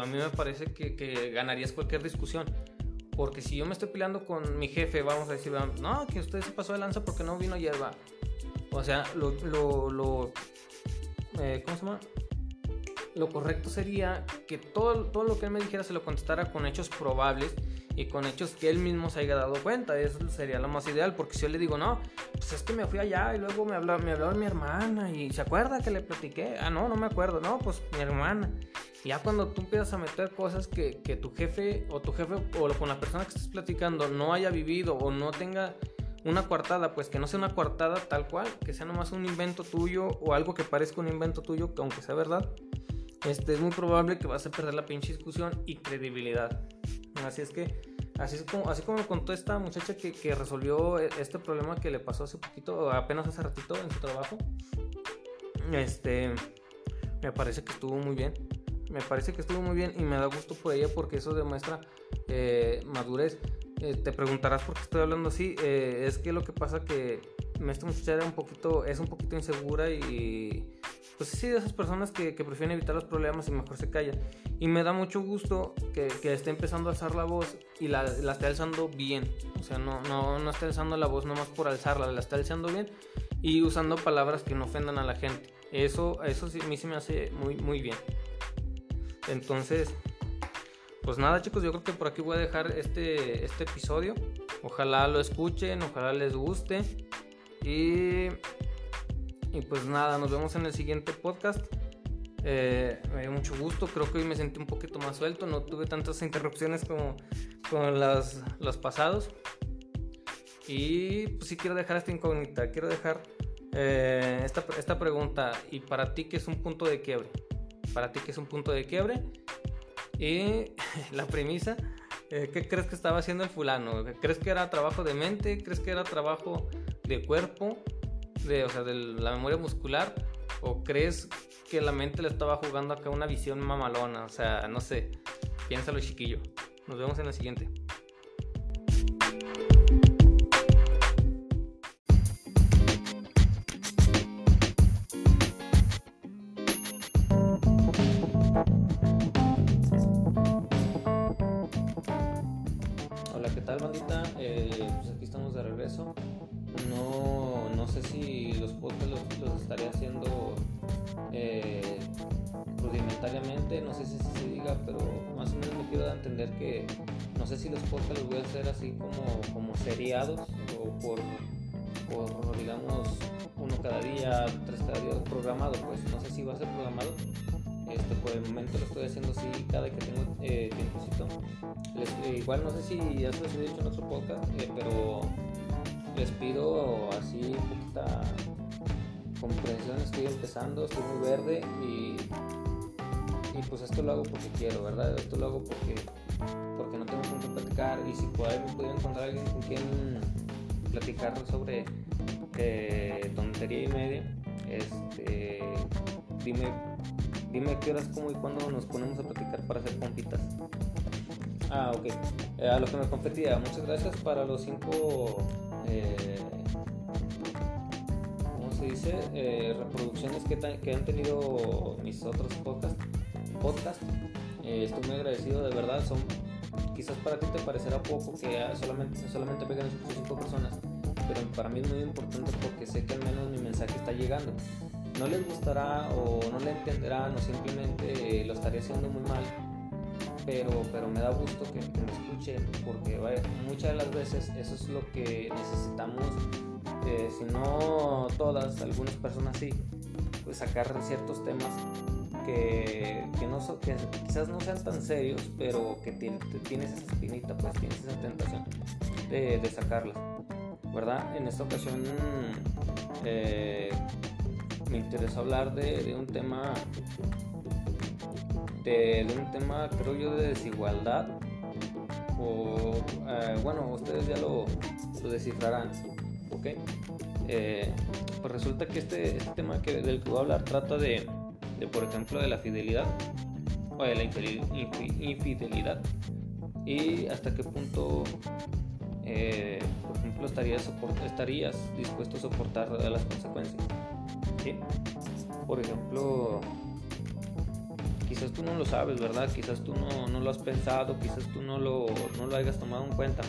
a mí me parece que ganarías cualquier discusión. Porque si yo me estoy peleando con mi jefe, vamos a decir, no, que usted se pasó de lanza porque no vino hierba. O sea, lo, lo, lo eh, ¿cómo se llama? Lo correcto sería que todo, todo lo que él me dijera se lo contestara con hechos probables y con hechos que él mismo se haya dado cuenta. Eso sería lo más ideal, porque si yo le digo, no, pues es que me fui allá y luego me habló, me habló mi hermana y se acuerda que le platiqué. Ah, no, no me acuerdo, no, pues mi hermana ya cuando tú empiezas a meter cosas que, que, tu jefe o tu jefe o con la persona que estás platicando no haya vivido o no tenga una coartada, pues que no sea una coartada tal cual, que sea nomás un invento tuyo o algo que parezca un invento tuyo, que aunque sea verdad, este, es muy probable que vas a perder la pinche discusión y credibilidad. Así es que Así, es como, así como me contó esta muchacha que, que resolvió e, este problema que le pasó hace poquito, apenas hace ratito en su trabajo. Este, me parece que estuvo muy bien. Me parece que estuvo muy bien y me da gusto por ella porque eso demuestra eh, madurez. Eh, te preguntarás por qué estoy hablando así. Eh, es que lo que pasa que esta muchacha era un poquito, es un poquito insegura y pues sí, de esas personas que, prefieren evitar los problemas y mejor se calla. Y me da mucho gusto que, esté empezando a alzar la voz y la, la, esté alzando bien. O sea, no, no, no esté alzando la voz nomás por alzarla, la está alzando bien y usando palabras que no ofendan a la gente. Eso, eso sí, a mí sí me hace muy, muy bien. Entonces, pues nada chicos, yo creo que por aquí voy a dejar este, este episodio. Ojalá lo escuchen, ojalá les guste. Y, y pues nada, nos vemos en el siguiente podcast. Eh, me dio mucho gusto, creo que hoy me sentí un poquito más suelto, no tuve tantas interrupciones como con las, los pasados. Y pues sí quiero dejar esta incógnita, quiero dejar eh, esta, esta pregunta. ¿Y para ti qué es un punto de quiebre? ¿Para ti qué es un punto de quiebre? Y la premisa, eh, ¿qué crees que estaba haciendo el fulano? ¿Crees que era trabajo de mente? ¿Crees que era trabajo de cuerpo? De, o sea, de la memoria muscular? ¿O crees que la mente le estaba jugando acá una visión mamalona? O sea, no sé. Piénsalo, chiquillo. Nos vemos en la siguiente. Que no sé si los podcasts los voy a hacer así como, como seriados o por, por, digamos, uno cada día, tres cada día programado, pues no sé si va a ser programado. Este, por el momento lo estoy haciendo así cada que tengo eh. Eh, igual no sé si ya se lo he dicho en otro podcast, eh, pero les pido así poquita comprensión, estoy empezando, estoy muy verde y y pues esto lo hago porque quiero, ¿verdad? Esto lo hago porque, porque no tengo con quién platicar y si me pudiera encontrar alguien con quien platicar sobre eh, tontería y media, este, dime, dime qué horas, cómo y cuándo nos ponemos a platicar para hacer compitas. Ah, ok. Eh, a lo que me competía, muchas gracias para los cinco... Eh, ¿Cómo se dice? Reproducciones que, que han tenido mis otros podcasts podcast. Eh, estoy muy agradecido, de verdad. Son, quizás para ti te parecerá poco que solamente, solamente pegan 5 personas, pero para mí es muy importante porque sé que al menos mi mensaje está llegando. No les gustará o no le entenderán o simplemente lo estaría haciendo muy mal, pero, pero me da gusto que, me escuchen porque muchas de las veces eso es lo que necesitamos, eh, si no todas, algunas personas sí, pues sacar ciertos temas que, que, no que quizás no sean tan serios, pero que tienes esa espinita, pues tienes esa tentación de, de sacarlas, ¿verdad? En esta ocasión eh, me interesó hablar de, un tema, de, de, un tema, creo yo, de desigualdad, o eh, bueno, ustedes ya lo, lo descifrarán, ¿ok? Eh, pues resulta que este, este tema que, del que voy a hablar trata de de por ejemplo de la fidelidad o de la infidelidad y hasta qué punto eh, por ejemplo estarías, estarías dispuesto a soportar las consecuencias. Por ejemplo quizás tú no lo sabes verdad quizás tú no, no lo has pensado quizás tú no lo, no lo hayas tomado en cuenta.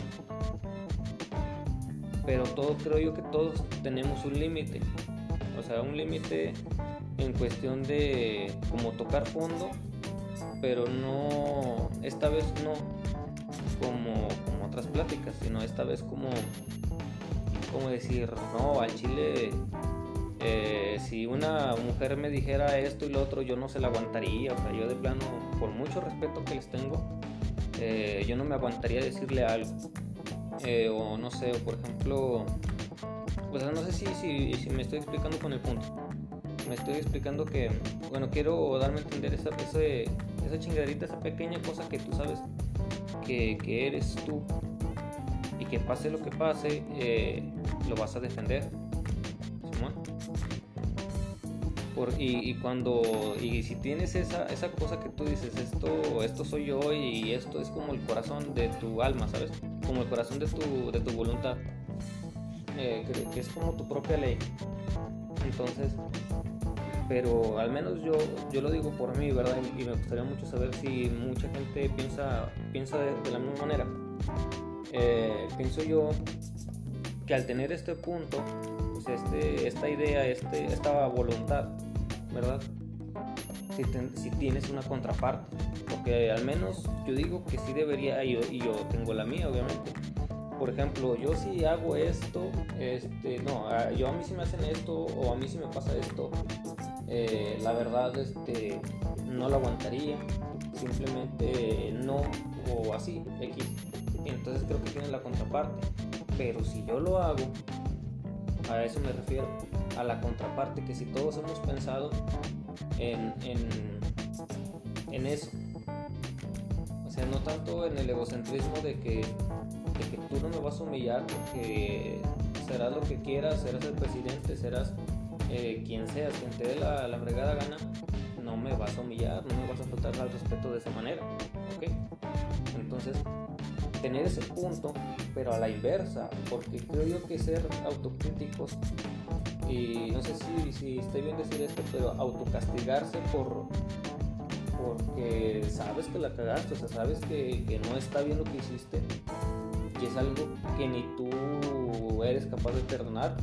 Pero todo creo yo que todos tenemos un límite. O sea un límite en cuestión de como tocar fondo, pero no, esta vez no como, como otras pláticas, sino esta vez como, como decir, no, al chile, eh, si una mujer me dijera esto y lo otro, yo no se la aguantaría, o sea, yo de plano, por mucho respeto que les tengo, eh, yo no me aguantaría decirle algo. Eh, o no sé, por ejemplo, pues no sé si, si me estoy explicando con el punto me estoy explicando que, bueno, quiero darme a entender esa, esa chingaderita, esa pequeña cosa que tú sabes que, que eres tú. Y que pase lo que pase, eh, lo vas a defender. Por, y, y, cuando y si tienes esa, esa cosa que tú dices esto esto soy yo y esto es como el corazón de tu alma sabes como el corazón de tu, de tu voluntad eh, que, es como tu propia ley. Entonces pero al menos yo yo lo digo por mí verdad y, me gustaría mucho saber si mucha gente piensa piensa de la misma manera eh, pienso yo que al tener este punto, pues este, esta idea, este, esta voluntad, ¿verdad? Si, tienes una contraparte, porque al menos yo digo que sí debería, y yo, tengo la mía, obviamente. Por ejemplo, yo si hago esto, este, no, yo a mí si me hacen esto o a mí si me pasa esto, eh, la verdad, este, no lo aguantaría, simplemente no o así, X entonces creo que tiene la contraparte. Pero si yo lo hago, a eso me refiero, a la contraparte, que si todos hemos pensado en, en, eso, o sea, no tanto en el egocentrismo de que, de que tú no me vas a humillar porque serás lo que quieras, serás el presidente, serás eh, quien seas, quien te dé la, la fregada gana, no me vas a humillar, no me vas a faltar al respeto de esa manera, ¿ok? Entonces, tener ese punto, pero a la inversa, porque creo yo que ser autocríticos, y no sé si, si estoy bien decir esto, pero autocastigarse por porque sabes que la cagaste, o sea, sabes que, que no está bien lo que hiciste, y es algo que ni tú eres capaz de perdonar.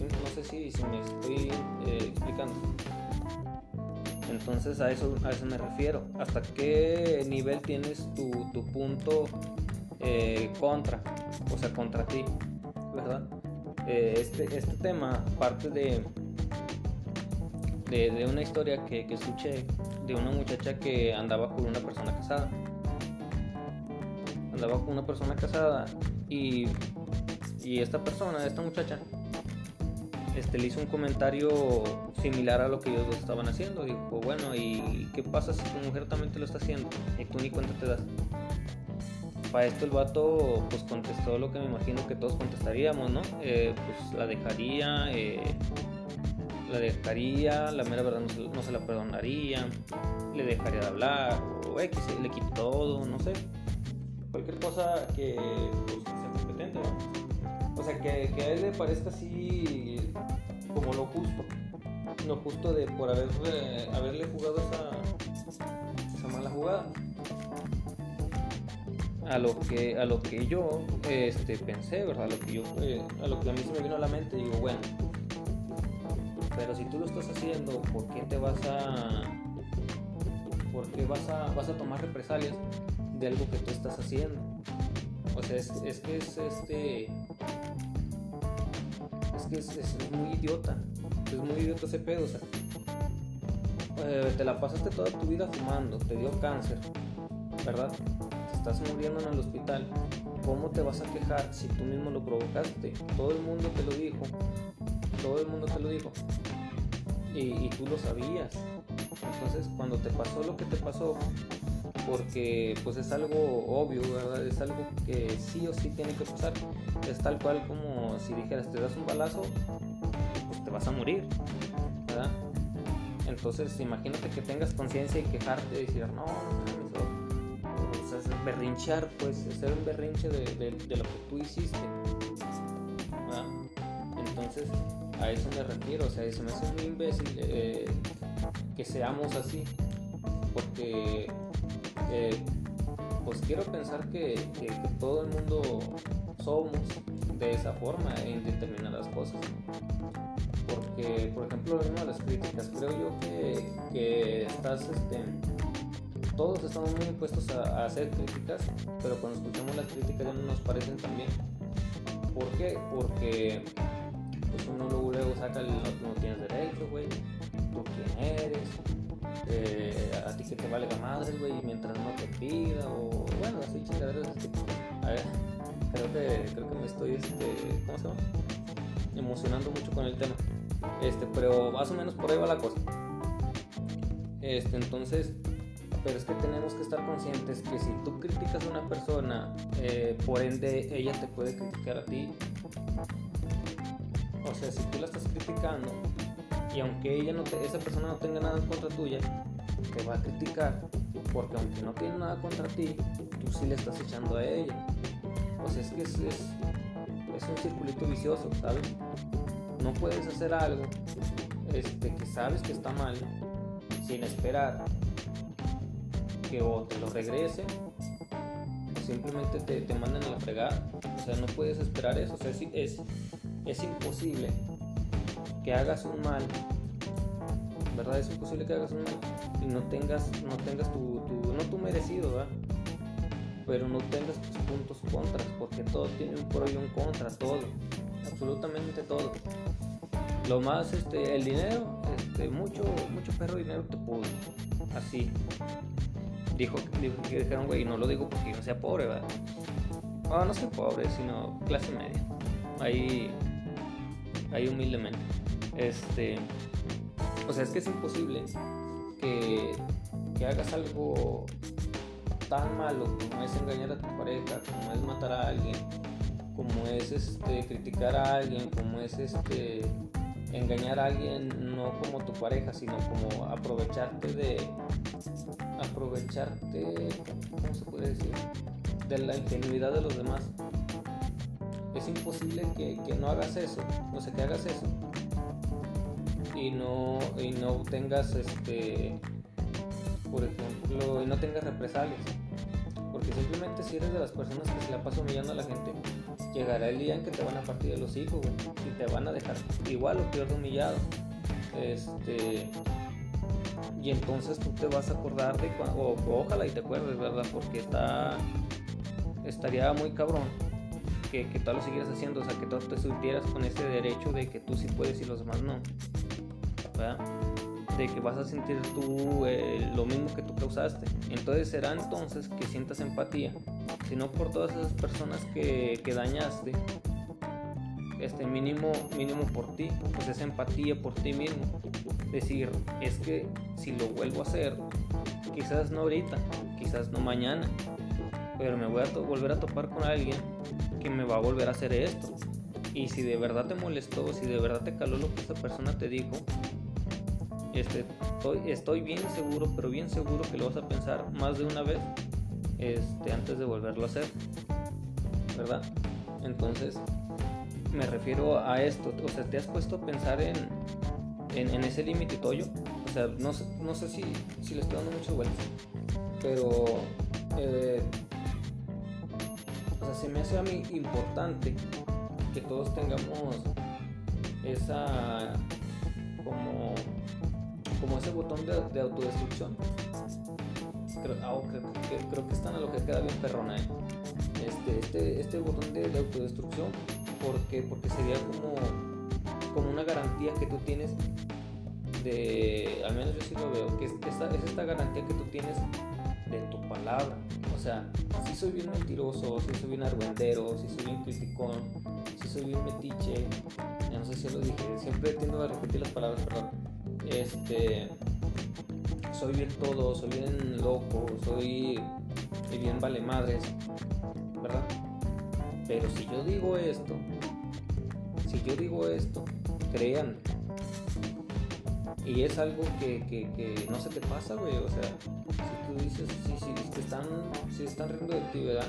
No sé si, me estoy eh, explicando. Entonces a eso, a eso me refiero. ¿Hasta qué nivel tienes tu, tu punto eh, contra, o sea, contra ti, ¿verdad? Eh, este, este tema parte de, de, una historia que, que, escuché de una muchacha que andaba con una persona casada. Andaba con una persona casada y, y esta persona, esta muchacha, este, le hizo un comentario similar a lo que ellos estaban haciendo. Dijo, bueno, ¿y qué pasa si tu mujer también te lo está haciendo? Y tú ni cuenta te das para esto el vato pues contestó lo que me imagino que todos contestaríamos, ¿no? Eh, pues la dejaría, eh, la dejaría, la mera verdad no se, la perdonaría, le dejaría de hablar, o X, le quito todo, no sé. Cualquier cosa que pues, sea, que, a él le parezca así como lo justo. Lo justo de por haber, haberle jugado esa, mala jugada a lo que a lo que yo este, pensé verdad a lo que yo eh, a lo que a mí se me vino a la mente digo bueno pero si tú lo estás haciendo ¿por qué te vas a por qué vas a tomar represalias de algo que tú estás haciendo o sea es, que es este es que es, muy idiota es muy idiota ese pedo o sea eh, te la pasaste toda tu vida fumando te dio cáncer verdad estás muriendo en el hospital, ¿cómo te vas a quejar si tú mismo lo provocaste? Todo el mundo te lo dijo, todo el mundo te lo dijo y, tú lo sabías. Entonces, cuando te pasó lo que te pasó, porque pues es algo obvio, ¿verdad? Es algo que sí o sí tiene que pasar. Es tal cual como si dijeras, te das un balazo, pues te vas a morir, ¿verdad? Entonces, imagínate que tengas conciencia y quejarte y decir, no, no, no, berrinchar, pues, ser un berrinche de, lo que tú hiciste. Entonces, a eso me refiero, o sea, eso me hace muy imbécil eh, que seamos así, porque eh, pues quiero pensar que, todo el mundo somos de esa forma en determinadas cosas. Porque, por ejemplo, lo mismo las críticas, creo yo que, estás este, todos estamos muy impuestos a, hacer críticas, pero cuando escuchamos las críticas ya no nos parecen tan bien. ¿Por qué? Porque pues uno luego, luego saca el no, tienes derecho, güey, tú quién eres, eh, a ti que te vale la madre, güey, mientras no te pida, o bueno, así chingaderas. A ver, creo que, creo que me estoy, este, ¿cómo se llama? Emocionando mucho con el tema. Este, pero más o menos por ahí va la cosa. Este, entonces, pero es que tenemos que estar conscientes que si tú criticas a una persona, eh, por ende ella te puede criticar a ti. O sea, si tú la estás criticando y aunque ella no esa persona no tenga nada contra tuya, te va a criticar porque aunque no tiene nada contra ti, tú sí le estás echando a ella. O sea, es que es, es, es un circulito vicioso, ¿sabes? No puedes hacer algo este, que sabes que está mal sin esperar que o te lo regresen o simplemente te, te manden a la fregada. O sea, no puedes esperar eso. O sea, es, es, imposible que hagas un mal. ¿Verdad? Es imposible que hagas un mal y no tengas, no tengas tu, no tu merecido, ¿verdad? Pero no tengas tus puntos contras, porque todo tiene un pro y un contra, todo, absolutamente todo. Lo más, este, el dinero, este, mucho, mucho perro dinero te pudo, así, dijo, que dijeron, güey, no lo digo porque yo sea pobre, ¿verdad? No, no soy pobre, sino clase media. Ahí, ahí humildemente. Este, o sea, es que es imposible que, que hagas algo tan malo como es engañar a tu pareja, como es matar a alguien, como es este, criticar a alguien, como es este, engañar a alguien no como tu pareja, sino como aprovecharte de aprovecharte, ¿cómo se puede decir? De la ingenuidad de los demás. Es imposible que, no hagas eso, o sea, que hagas eso y no, y no tengas, este, por ejemplo, y no tengas represalias. Porque simplemente si eres de las personas que se la pasa humillando a la gente, llegará el día en que te van a partir de los hijos, y te van a dejar igual o peor humillado. Este, y entonces tú te vas a acordar de o, ojalá y te acuerdes, ¿verdad? Porque está estaría muy cabrón que, que tú lo siguieras haciendo, o sea, que tú te sintieras con ese derecho de que tú sí puedes y los demás no, De que vas a sentir tú eh, lo mismo que tú causaste. Entonces será entonces que sientas empatía, sino por todas esas personas que, que dañaste, este mínimo mínimo por ti pues esa empatía por ti mismo. Decir es que si lo vuelvo a hacer quizás no ahorita quizás no mañana pero me voy a volver a topar con alguien que me va a volver a hacer esto y si de verdad te molestó si de verdad te caló lo que esta persona te dijo este, estoy, estoy bien seguro pero bien seguro que lo vas a pensar más de una vez este, antes de volverlo a hacer verdad entonces me refiero a esto. O sea, ¿te has puesto a pensar en, en, ese límite tuyo? O sea, no, no sé si, si, le estoy dando mucho vueltas, pero eh, o sea, se me hace a mí importante que todos tengamos esa como ese botón de, autodestrucción creo, ah, creo, que están a lo que queda bien perrona ¿eh? este, este, este botón de, de autodestrucción porque, porque sería como, como una garantía que tú tienes de, al menos yo sí lo veo, que es esta, es esta garantía que tú tienes de tu palabra. O sea, si soy bien mentiroso, si soy bien argüendero, si soy bien criticón, si soy bien metiche, ya no sé si lo dije, siempre tiendo a repetir las palabras, perdón. Este, soy bien todo, soy bien loco, soy bien vale madres, ¿verdad? Pero si yo digo esto, si yo digo esto, crean. Y es algo que, que, no se te pasa, güey. O sea, si tú dices, si, si, si están, si están riendo de ti, ¿verdad?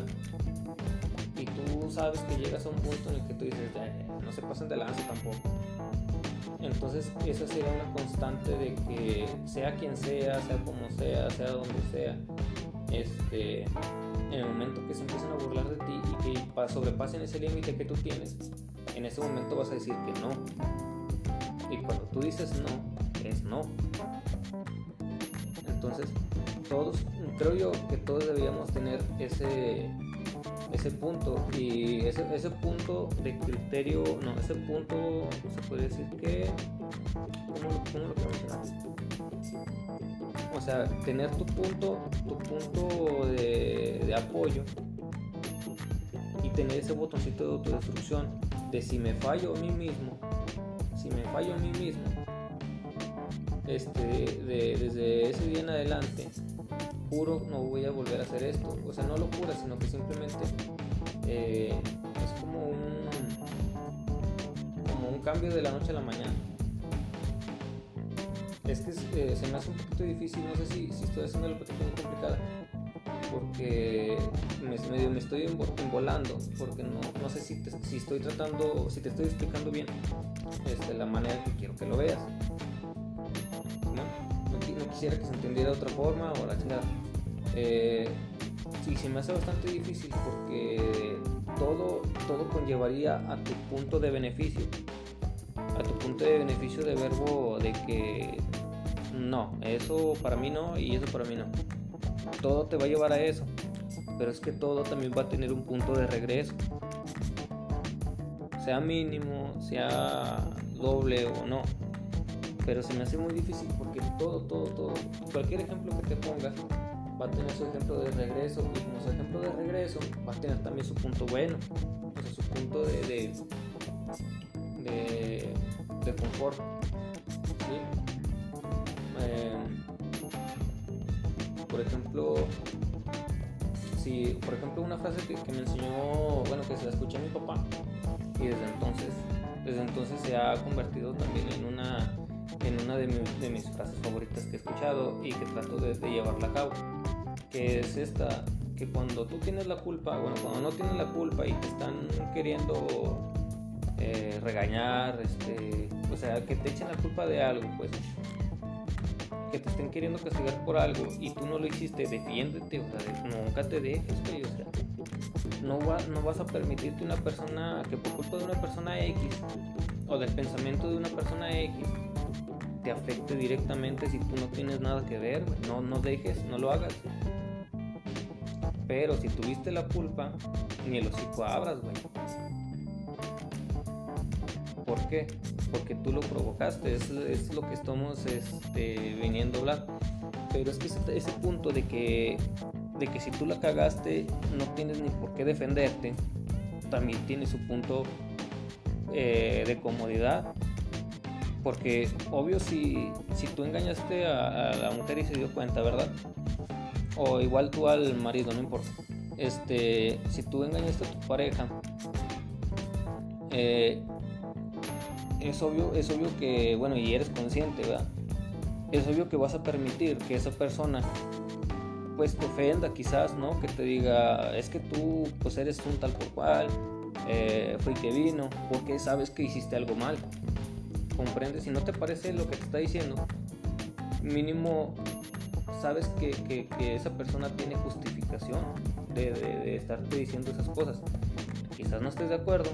Y tú sabes que llegas a un punto en el que tú dices, no se pasen de lanza tampoco. Entonces, esa sería una constante de que sea quien sea, sea como sea, sea donde sea, este, en el momento que se empiecen a burlar de ti y que sobrepasen ese límite que tú tienes, en ese momento vas a decir que no. Y cuando tú dices no, es no. Entonces, todos, creo yo que todos deberíamos tener ese, ese punto. Y ese, ese punto de criterio, no, ese punto se puede decir que, ¿cómo, cómo lo o sea, tener tu punto, tu punto de, apoyo y tener ese botoncito de autodestrucción de si me fallo a mí mismo, si me fallo a mí mismo, este, desde ese día en adelante, juro no voy a volver a hacer esto. O sea, no lo jura, sino que simplemente eh, es como un, como un cambio de la noche a la mañana. Es que eh, se me hace un poquito difícil, no sé si, si estoy haciendo la práctica muy complicada, porque me, medio me estoy embolando, porque no, no sé si, si estoy tratando, si te estoy explicando bien este, la manera que quiero que lo veas. Quisiera que se entendiera de otra forma o la chingada. Eh, sí, se me hace bastante difícil porque todo, todo conllevaría a tu punto de beneficio. A tu punto de beneficio de verbo de que no, eso para mí no y eso para mí no. Todo te va a llevar a eso. Pero es que todo también va a tener un punto de regreso. Sea mínimo, sea doble o no. Pero se me hace muy difícil porque todo, todo, todo, cualquier ejemplo que te ponga va a tener su ejemplo de regreso y como su ejemplo de regreso va a tener también su punto bueno, o sea, su punto de, de, de, confort. Em, por ejemplo, si, por ejemplo, una frase que, que, me enseñó, bueno, que se la escuché mi papá y desde entonces, desde entonces se ha convertido también en una en una de, de, mis frases favoritas que he escuchado y que trato de, llevarla a cabo, que es esta, que cuando tú tienes la culpa, bueno, cuando no tienes la culpa y te están queriendo eh, regañar, este, o sea, que te echen la culpa de algo, pues, que te estén queriendo castigar por algo y tú no lo hiciste, defiéndete, o sea, nunca te dejes, güey, o sea, no, va, no vas a permitirte una persona que por culpa de una persona X o del pensamiento de una persona X te afecte directamente si tú no tienes nada que ver, no, no dejes, no lo hagas. Pero si tuviste la culpa, ni el hocico abras, güey. ¿Por qué? Porque tú lo provocaste, es, es lo que estamos este, viniendo a hablar. Pero es que ese, punto de que, de que si tú la cagaste, no tienes ni por qué defenderte, también tiene su punto eh, de comodidad porque obvio si, si tú engañaste a, la mujer y se dio cuenta, ¿verdad? O igual tú al marido, no importa. Este, si tú engañaste a tu pareja, eh, es obvio, es obvio que, bueno, y eres consciente, ¿verdad? Es obvio que vas a permitir que esa persona pues te ofenda quizás, ¿no? Que te diga, es que tú pues eres un tal por cual, eh, fue que vino, porque sabes que hiciste algo mal comprendes, si no te parece lo que te está diciendo, mínimo sabes que, que, esa persona tiene justificación de, de, estarte diciendo esas cosas. Quizás no estés de acuerdo,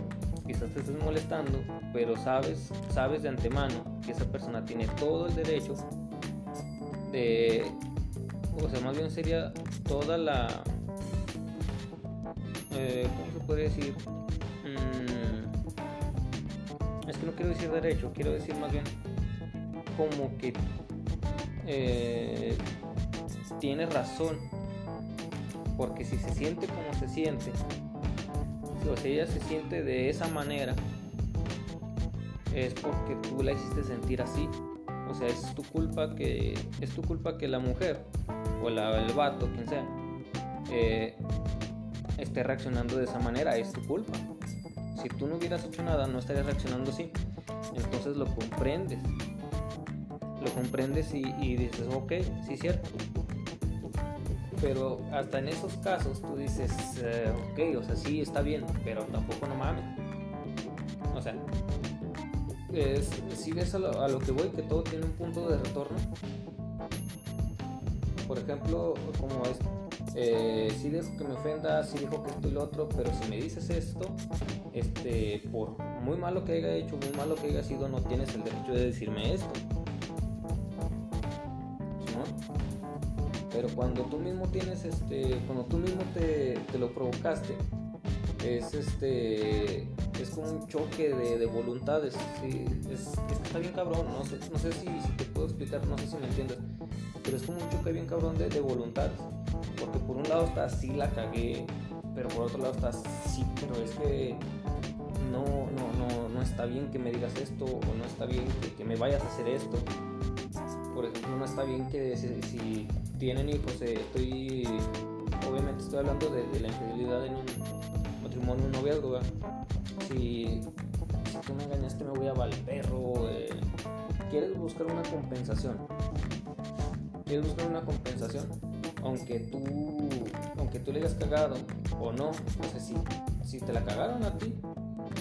quizás te estés molestando, pero sabes, sabes de antemano que esa persona tiene todo el derecho de, o sea, más bien sería toda la, eh, ¿cómo se puede decir? No quiero decir derecho, quiero decir más bien como que eh, tiene razón, porque si se siente como se siente, o si ella se siente de esa manera, es porque tú la hiciste sentir así. O sea, es tu culpa que es tu culpa que la mujer o la, el vato, quien sea, eh, esté reaccionando de esa manera. Es tu culpa si tú no hubieras hecho nada, no estarías reaccionando así. Entonces lo comprendes. Lo comprendes y, dices, ok, sí, cierto. Pero hasta en esos casos tú dices, eh, ok, o sea, sí, está bien, pero tampoco no mames. O sea, si ves a lo, que voy, que todo tiene un punto de retorno. Por ejemplo, como es, eh, si dejo que me ofenda, si dejo que esto y lo otro, pero si me dices esto, este, por muy malo que haya hecho, muy malo que haya sido, no tienes el derecho de decirme esto. Pero cuando tú mismo tienes, este, cuando tú mismo te, lo provocaste, es este, es como un choque de, voluntades. es, está bien cabrón, no sé, no sé si, te puedo explicar, no sé si me entiendes, pero es como un choque bien cabrón de, de voluntades. Porque por un lado está sí la cagué, pero por otro lado está sí, pero es que no, no, no, está bien que me digas esto o no está bien que, me vayas a hacer esto. Por ejemplo, no está bien que si, tienen hijos, eh, estoy, obviamente estoy hablando de, la infidelidad en un matrimonio, un noviazgo, si, tú me engañaste me voy a valer perro, eh, quieres buscar una compensación, quieres buscar una compensación, aunque tú, aunque tú le hayas cagado o no, no sé si, si te la cagaron a ti,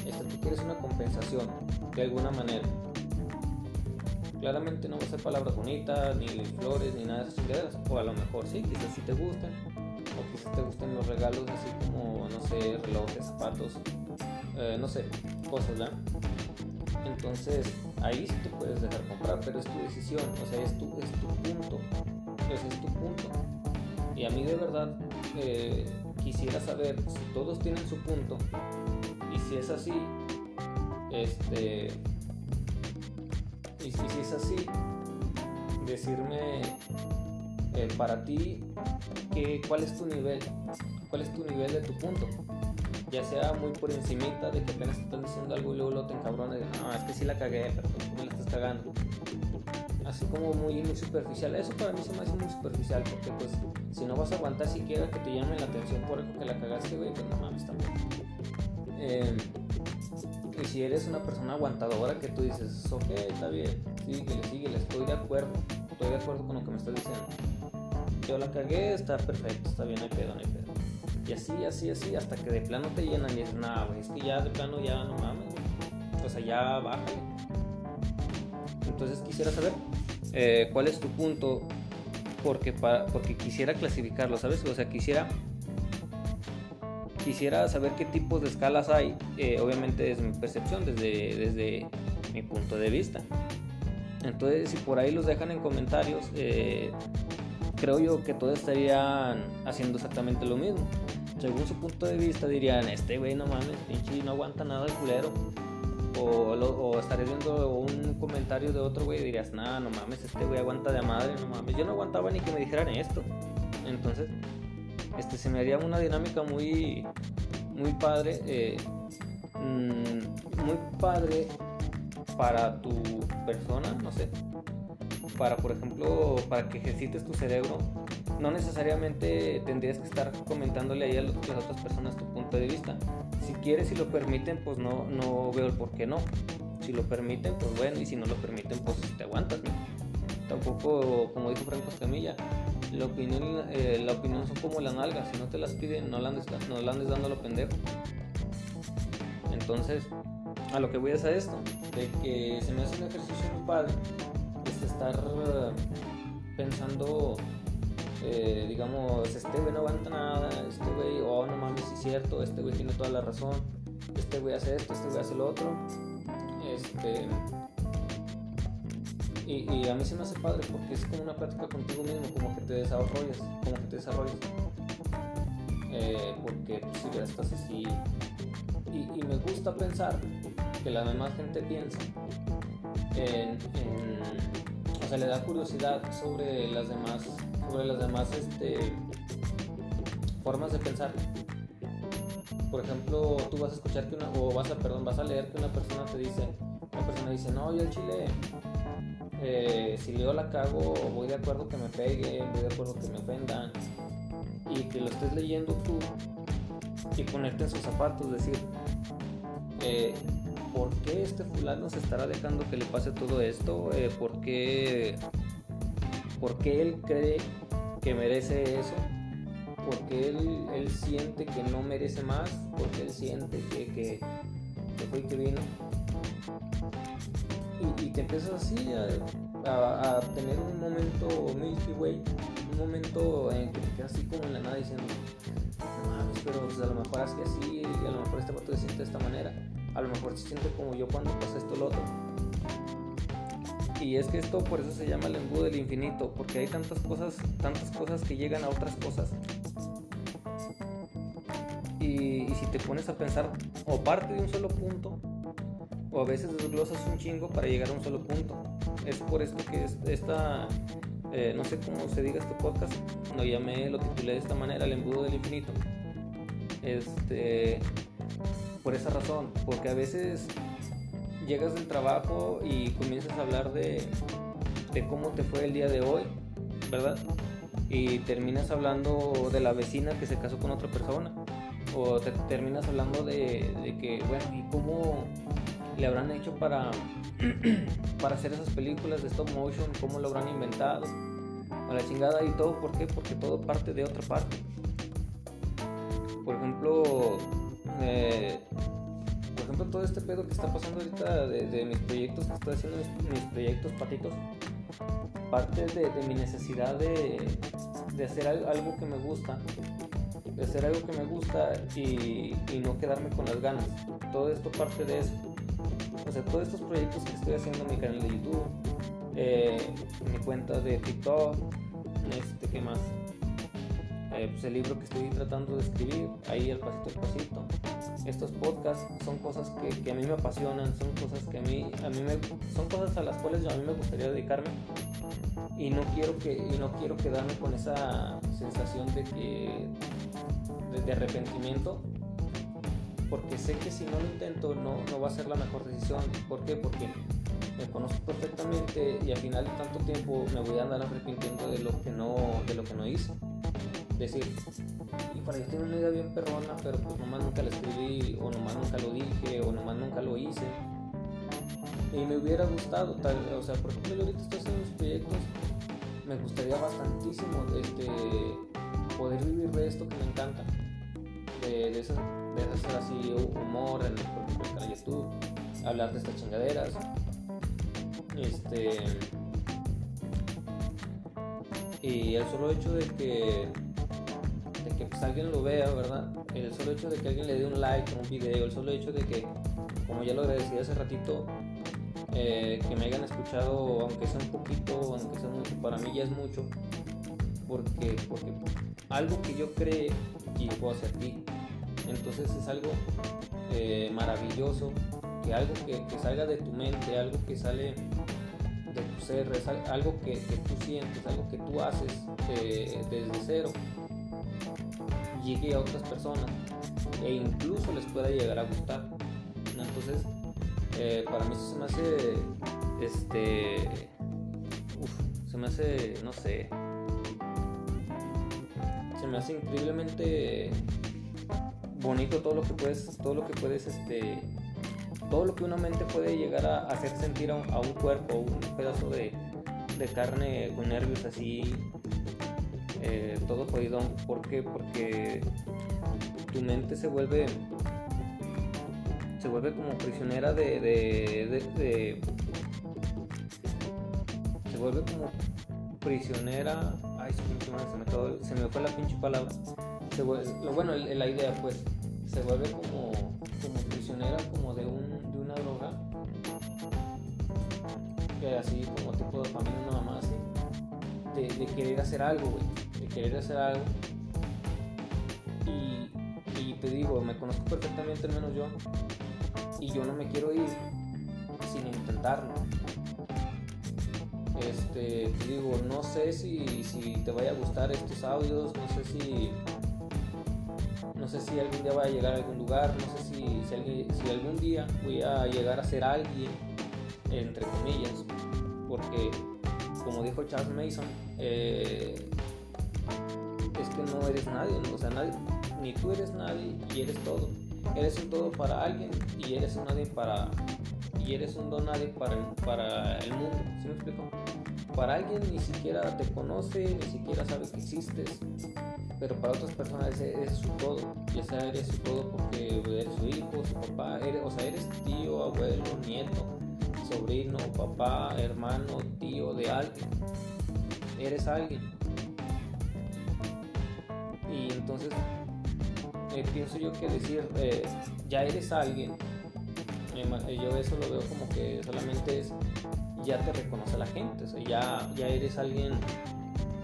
este, tú quieres una compensación de alguna manera. Claramente no va a ser palabras bonitas, ni flores, ni nada de esas chingaderas. O a lo mejor sí, quizás sí te gusten. O quizás te gusten los regalos así como, no sé, relojes, zapatos, eh, no sé, cosas, ¿verdad? Entonces, ahí sí te puedes dejar comprar, pero es tu decisión, o sea, es tu, es tu punto. Ese es tu punto. Y a mí de verdad eh, quisiera saber si todos tienen su punto y si es así, este, y si, es así, decirme eh, para ti que, cuál es tu nivel, cuál es tu nivel de tu punto. Ya sea muy por encimita de que apenas te están diciendo algo y luego lo te encabrones no, es que sí la cagué, pero me la estás cagando. Así como muy, superficial. Eso para mí se me hace muy superficial porque pues si no vas a aguantar siquiera que te llamen la atención por algo que la cagaste, güey, pues no mames también. Eh, y si eres una persona aguantadora que tú dices, ok, está bien, síguele, síguele, estoy de acuerdo, estoy de acuerdo con lo que me estás diciendo. Yo la cagué, está perfecto, está bien, no hay pedo, no hay pedo. Y así, así, así, hasta que de plano te llenan y dices, nah, güey, es que ya de plano ya no mames, O sea, ya bájale. Entonces quisiera saber eh, cuál es tu punto, porque, porque quisiera clasificarlo, ¿sabes? O sea, quisiera quisiera saber qué tipos de escalas hay. Eh, obviamente es mi percepción desde, desde mi punto de vista. Entonces, si por ahí los dejan en comentarios, eh, creo yo que todos estarían haciendo exactamente lo mismo. Según su punto de vista, dirían: Este güey no mames, pinche, no aguanta nada el culero. O, o estarías viendo un comentario de otro güey y dirías: Nah, no mames, este güey aguanta de madre, no mames. Yo no aguantaba ni que me dijeran esto. Entonces, este, se me haría una dinámica muy, muy padre, eh, mm, muy padre para tu persona, no sé, para por ejemplo, para que ejercites tu cerebro, no necesariamente tendrías que estar comentándole ahí a las otras personas tu punto de vista. Si quieres y lo permiten, pues no, no veo el por qué no. Si lo permiten, pues bueno, y si no lo permiten, pues te aguantas, Tampoco, como dijo Franco Escamilla, la opinión, eh, la son como las nalgas, si no te las piden, no la andes, no la dando a lo pendejo. Entonces, a lo que voy es a esto, de que se me hace un ejercicio muy padre, es estar pensando, eh, digamos, este güey no aguanta nada, este güey, oh no mames, sí es cierto, este güey tiene toda la razón, este güey hace esto, este güey hace lo otro, este y, a mí se me hace padre porque es como una plática contigo mismo, como que te desarrollas, como que te desarrollas. Eh, porque pues, si ya estás así. Y, me gusta pensar que la demás gente piensa en, sea, le da curiosidad sobre las demás, sobre las demás este, formas de pensar. Por ejemplo, tú vas a escuchar que una, o vas a, perdón, vas a leer que una persona te dice, una persona dice, no, yo el chile eh, si yo la cago, voy de acuerdo que me peguen, voy de acuerdo que me ofendan, y que lo estés leyendo tú y ponerte en sus zapatos, decir, eh, ¿por qué este fulano se estará dejando que le pase todo esto? Eh, ¿por, qué, él cree que merece eso? porque él, él siente que no merece más, porque él siente que, que, fue y que vino y, te empiezas así a, tener un momento Milky Way, un momento en que te quedas así como en la nada diciendo, no pero pues, a lo mejor es que así, a lo mejor este vato se siente de esta manera, a lo mejor se siente como yo cuando pasa esto lo otro. Y es que esto por eso se llama el embudo del infinito, porque hay tantas cosas, tantas cosas que llegan a otras cosas. Y, y si te pones a pensar o parte de un solo punto, o a veces desglosas un chingo para llegar a un solo punto. Es por esto que esta, eh, no sé cómo se diga este podcast, lo llamé, lo titulé de esta manera, el embudo del infinito. Este, por esa razón, porque a veces llegas del trabajo y comienzas a hablar de, de cómo te fue el día de hoy, ¿verdad? y terminas hablando de la vecina que se casó con otra persona. O te terminas hablando de, de que, bueno, ¿y cómo le habrán hecho para, para hacer esas películas de stop motion? ¿Cómo lo habrán inventado? A la chingada y todo, ¿por qué? Porque todo parte de otra parte. Por ejemplo, eh, por ejemplo, todo este pedo que está pasando ahorita de, mis proyectos que estoy haciendo, mis, proyectos patitos, parte de, mi necesidad de, hacer algo que me gusta, de hacer algo que me gusta y, no quedarme con las ganas. Todo esto parte de eso. O sea, todos estos proyectos que estoy haciendo en mi canal de YouTube, eh, mi cuenta de TikTok, este, ¿qué más? Eh, pues el libro que estoy tratando de escribir, ahí al pasito al pasito. Estos podcasts son cosas que, a mí me apasionan, son cosas que a mí, a mí me, son cosas a las cuales a mí me gustaría dedicarme y no quiero que no quiero quedarme con esa sensación de que de, arrepentimiento porque sé que si no lo intento no, no va a ser la mejor decisión. ¿Por qué? Porque me conozco perfectamente y al final de tanto tiempo me voy a andar arrepintiendo de lo que no, de lo que no hice decir, y para yo tengo una idea bien perrona, pero pues nomás nunca la escribí, o nomás nunca lo dije, o nomás nunca lo hice. Y me hubiera gustado, tal, o sea, por ejemplo, yo ahorita estoy haciendo unos proyectos, me gustaría bastantísimo este, poder vivir de esto que me encanta, de, de, hacer así humor, en, por ejemplo, en canal YouTube, hablar de estas chingaderas. Este. Y el solo hecho de que alguien lo vea, ¿verdad? El solo hecho de que alguien le dé un like a un video, el solo hecho de que, como ya lo agradecí hace ratito, eh, que me hayan escuchado, aunque sea un poquito, aunque sea mucho, para mí ya es mucho, porque, porque algo que yo cree llegó hacia ti, entonces es algo eh, maravilloso, que algo que, salga de tu mente, algo que sale de tu ser, es algo que, tú sientes, algo que tú haces eh, desde cero llegue a otras personas e incluso les pueda llegar a gustar. Entonces, eh, para mí eso se me hace, este, se me hace, no sé, se me hace increíblemente bonito todo lo que puedes, todo lo que puedes, este, todo lo que una mente puede llegar a hacer sentir a un, a un cuerpo, un pedazo de, de carne con nervios así eh, todo jodido. ¿Por qué? Porque tu mente se vuelve se vuelve como prisionera de, de, se vuelve como prisionera ay se me, se me fue la pinche palabra se vuelve, lo bueno la idea pues se vuelve como, como prisionera como de un de una droga que así como tipo de familia una mamá así de querer hacer algo güey querer hacer algo. Y, te digo, me conozco perfectamente, al menos yo. Y yo no me quiero ir sin intentarlo. Este, te digo, no sé si, si te vaya a gustar estos audios, no sé si no sé si algún día voy a llegar a algún lugar, no sé si, si, algún día voy a llegar a ser alguien, entre comillas, porque como dijo Charles Mason, eh, que no eres nadie, o sea, nadie, ni tú eres nadie y eres todo. Eres un todo para alguien y eres un nadie para y eres un don nadie para el, para el mundo. ¿Sí me explico? Para alguien ni siquiera te conoce, ni siquiera sabe que existes, pero para otras personas eres, su todo. Y sea, eres su todo porque eres su hijo, su papá, eres, o sea, eres tío, abuelo, nieto, sobrino, papá, hermano, tío de alguien. Eres alguien y entonces eh, pienso yo que decir eh, ya eres alguien, eh, yo eso lo veo como que solamente es ya te reconoce la gente, o sea, ya, ya eres alguien,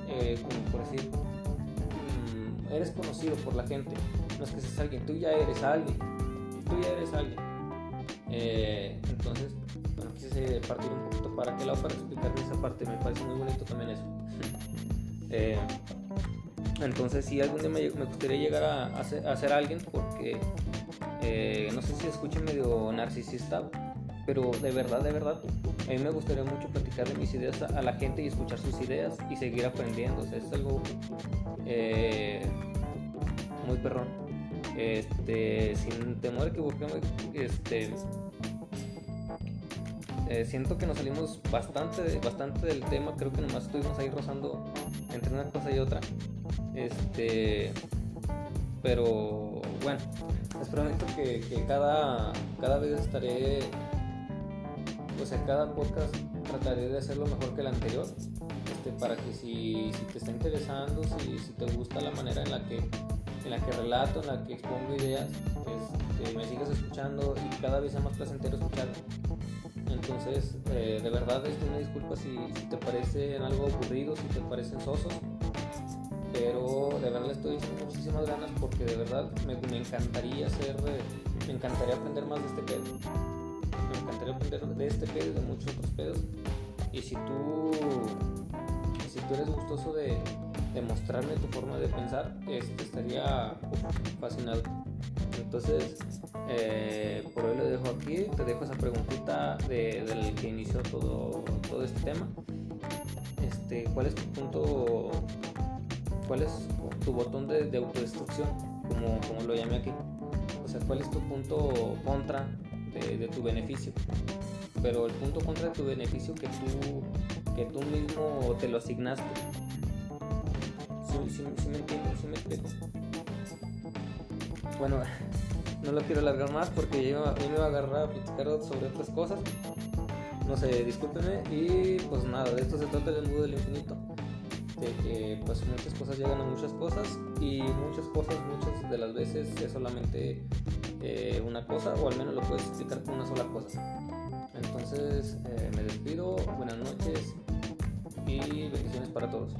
como por decir, mm, eres conocido por la gente, no es que seas alguien, tú ya eres alguien, tú ya eres alguien. entonces, bueno, quise partir un poquito para que lado para explicarme esa parte, me parece muy bonito también eso. Entonces si algún día me, gustaría llegar a, ser, alguien porque eh, no sé si escuchen medio narcisista, pero de verdad, de verdad, a mí me gustaría mucho platicar de mis ideas a, la gente y escuchar sus ideas y seguir aprendiendo. O sea, es algo eh, muy perrón. Este, sin temor a equivocarme, este, eh, siento que nos salimos bastante, bastante del tema. Creo que nomás estuvimos ahí rozando entre una cosa y otra. Este, pero bueno, les prometo que, que cada, cada vez estaré o sea, cada podcast trataré de hacerlo mejor que el anterior, este, para que si, te está interesando, si, si, te gusta la manera en la que en la que relato, en la que expongo ideas, este, me sigas escuchando y cada vez sea más placentero escucharlo. Entonces, eh, de verdad, esto una disculpa si, si te parecen algo aburrido, si te parecen sosos, pero de verdad le estoy diciendo muchísimas ganas porque de verdad me, me encantaría hacer, me encantaría aprender más de este pedo me encantaría aprender de este pedo y de muchos otros pedos. Y si tú, si tú eres gustoso de, de mostrarme tu forma de pensar, este, estaría fascinado. Entonces, eh, por hoy lo dejo aquí. Te dejo esa preguntita de, del que inició todo, todo este tema. Este, ¿Cuál es tu punto? ¿Cuál es tu botón de, de autodestrucción? Como, como lo llamé aquí. O sea, ¿cuál es tu punto contra de, tu beneficio. Pero el punto contra de tu beneficio que tú, que tú mismo te lo asignaste. Si, me entiendo, si me explico. Bueno, no lo quiero alargar más porque yo, me voy a agarrar a platicar sobre otras cosas. No sé, discúlpenme. Y pues nada, de esto se trata el embudo del infinito. De que pues muchas cosas llegan a muchas cosas y muchas cosas, muchas de las veces es solamente eh, una cosa o al menos lo puedes explicar con una sola cosa. Entonces eh, me despido, buenas noches y bendiciones para todos.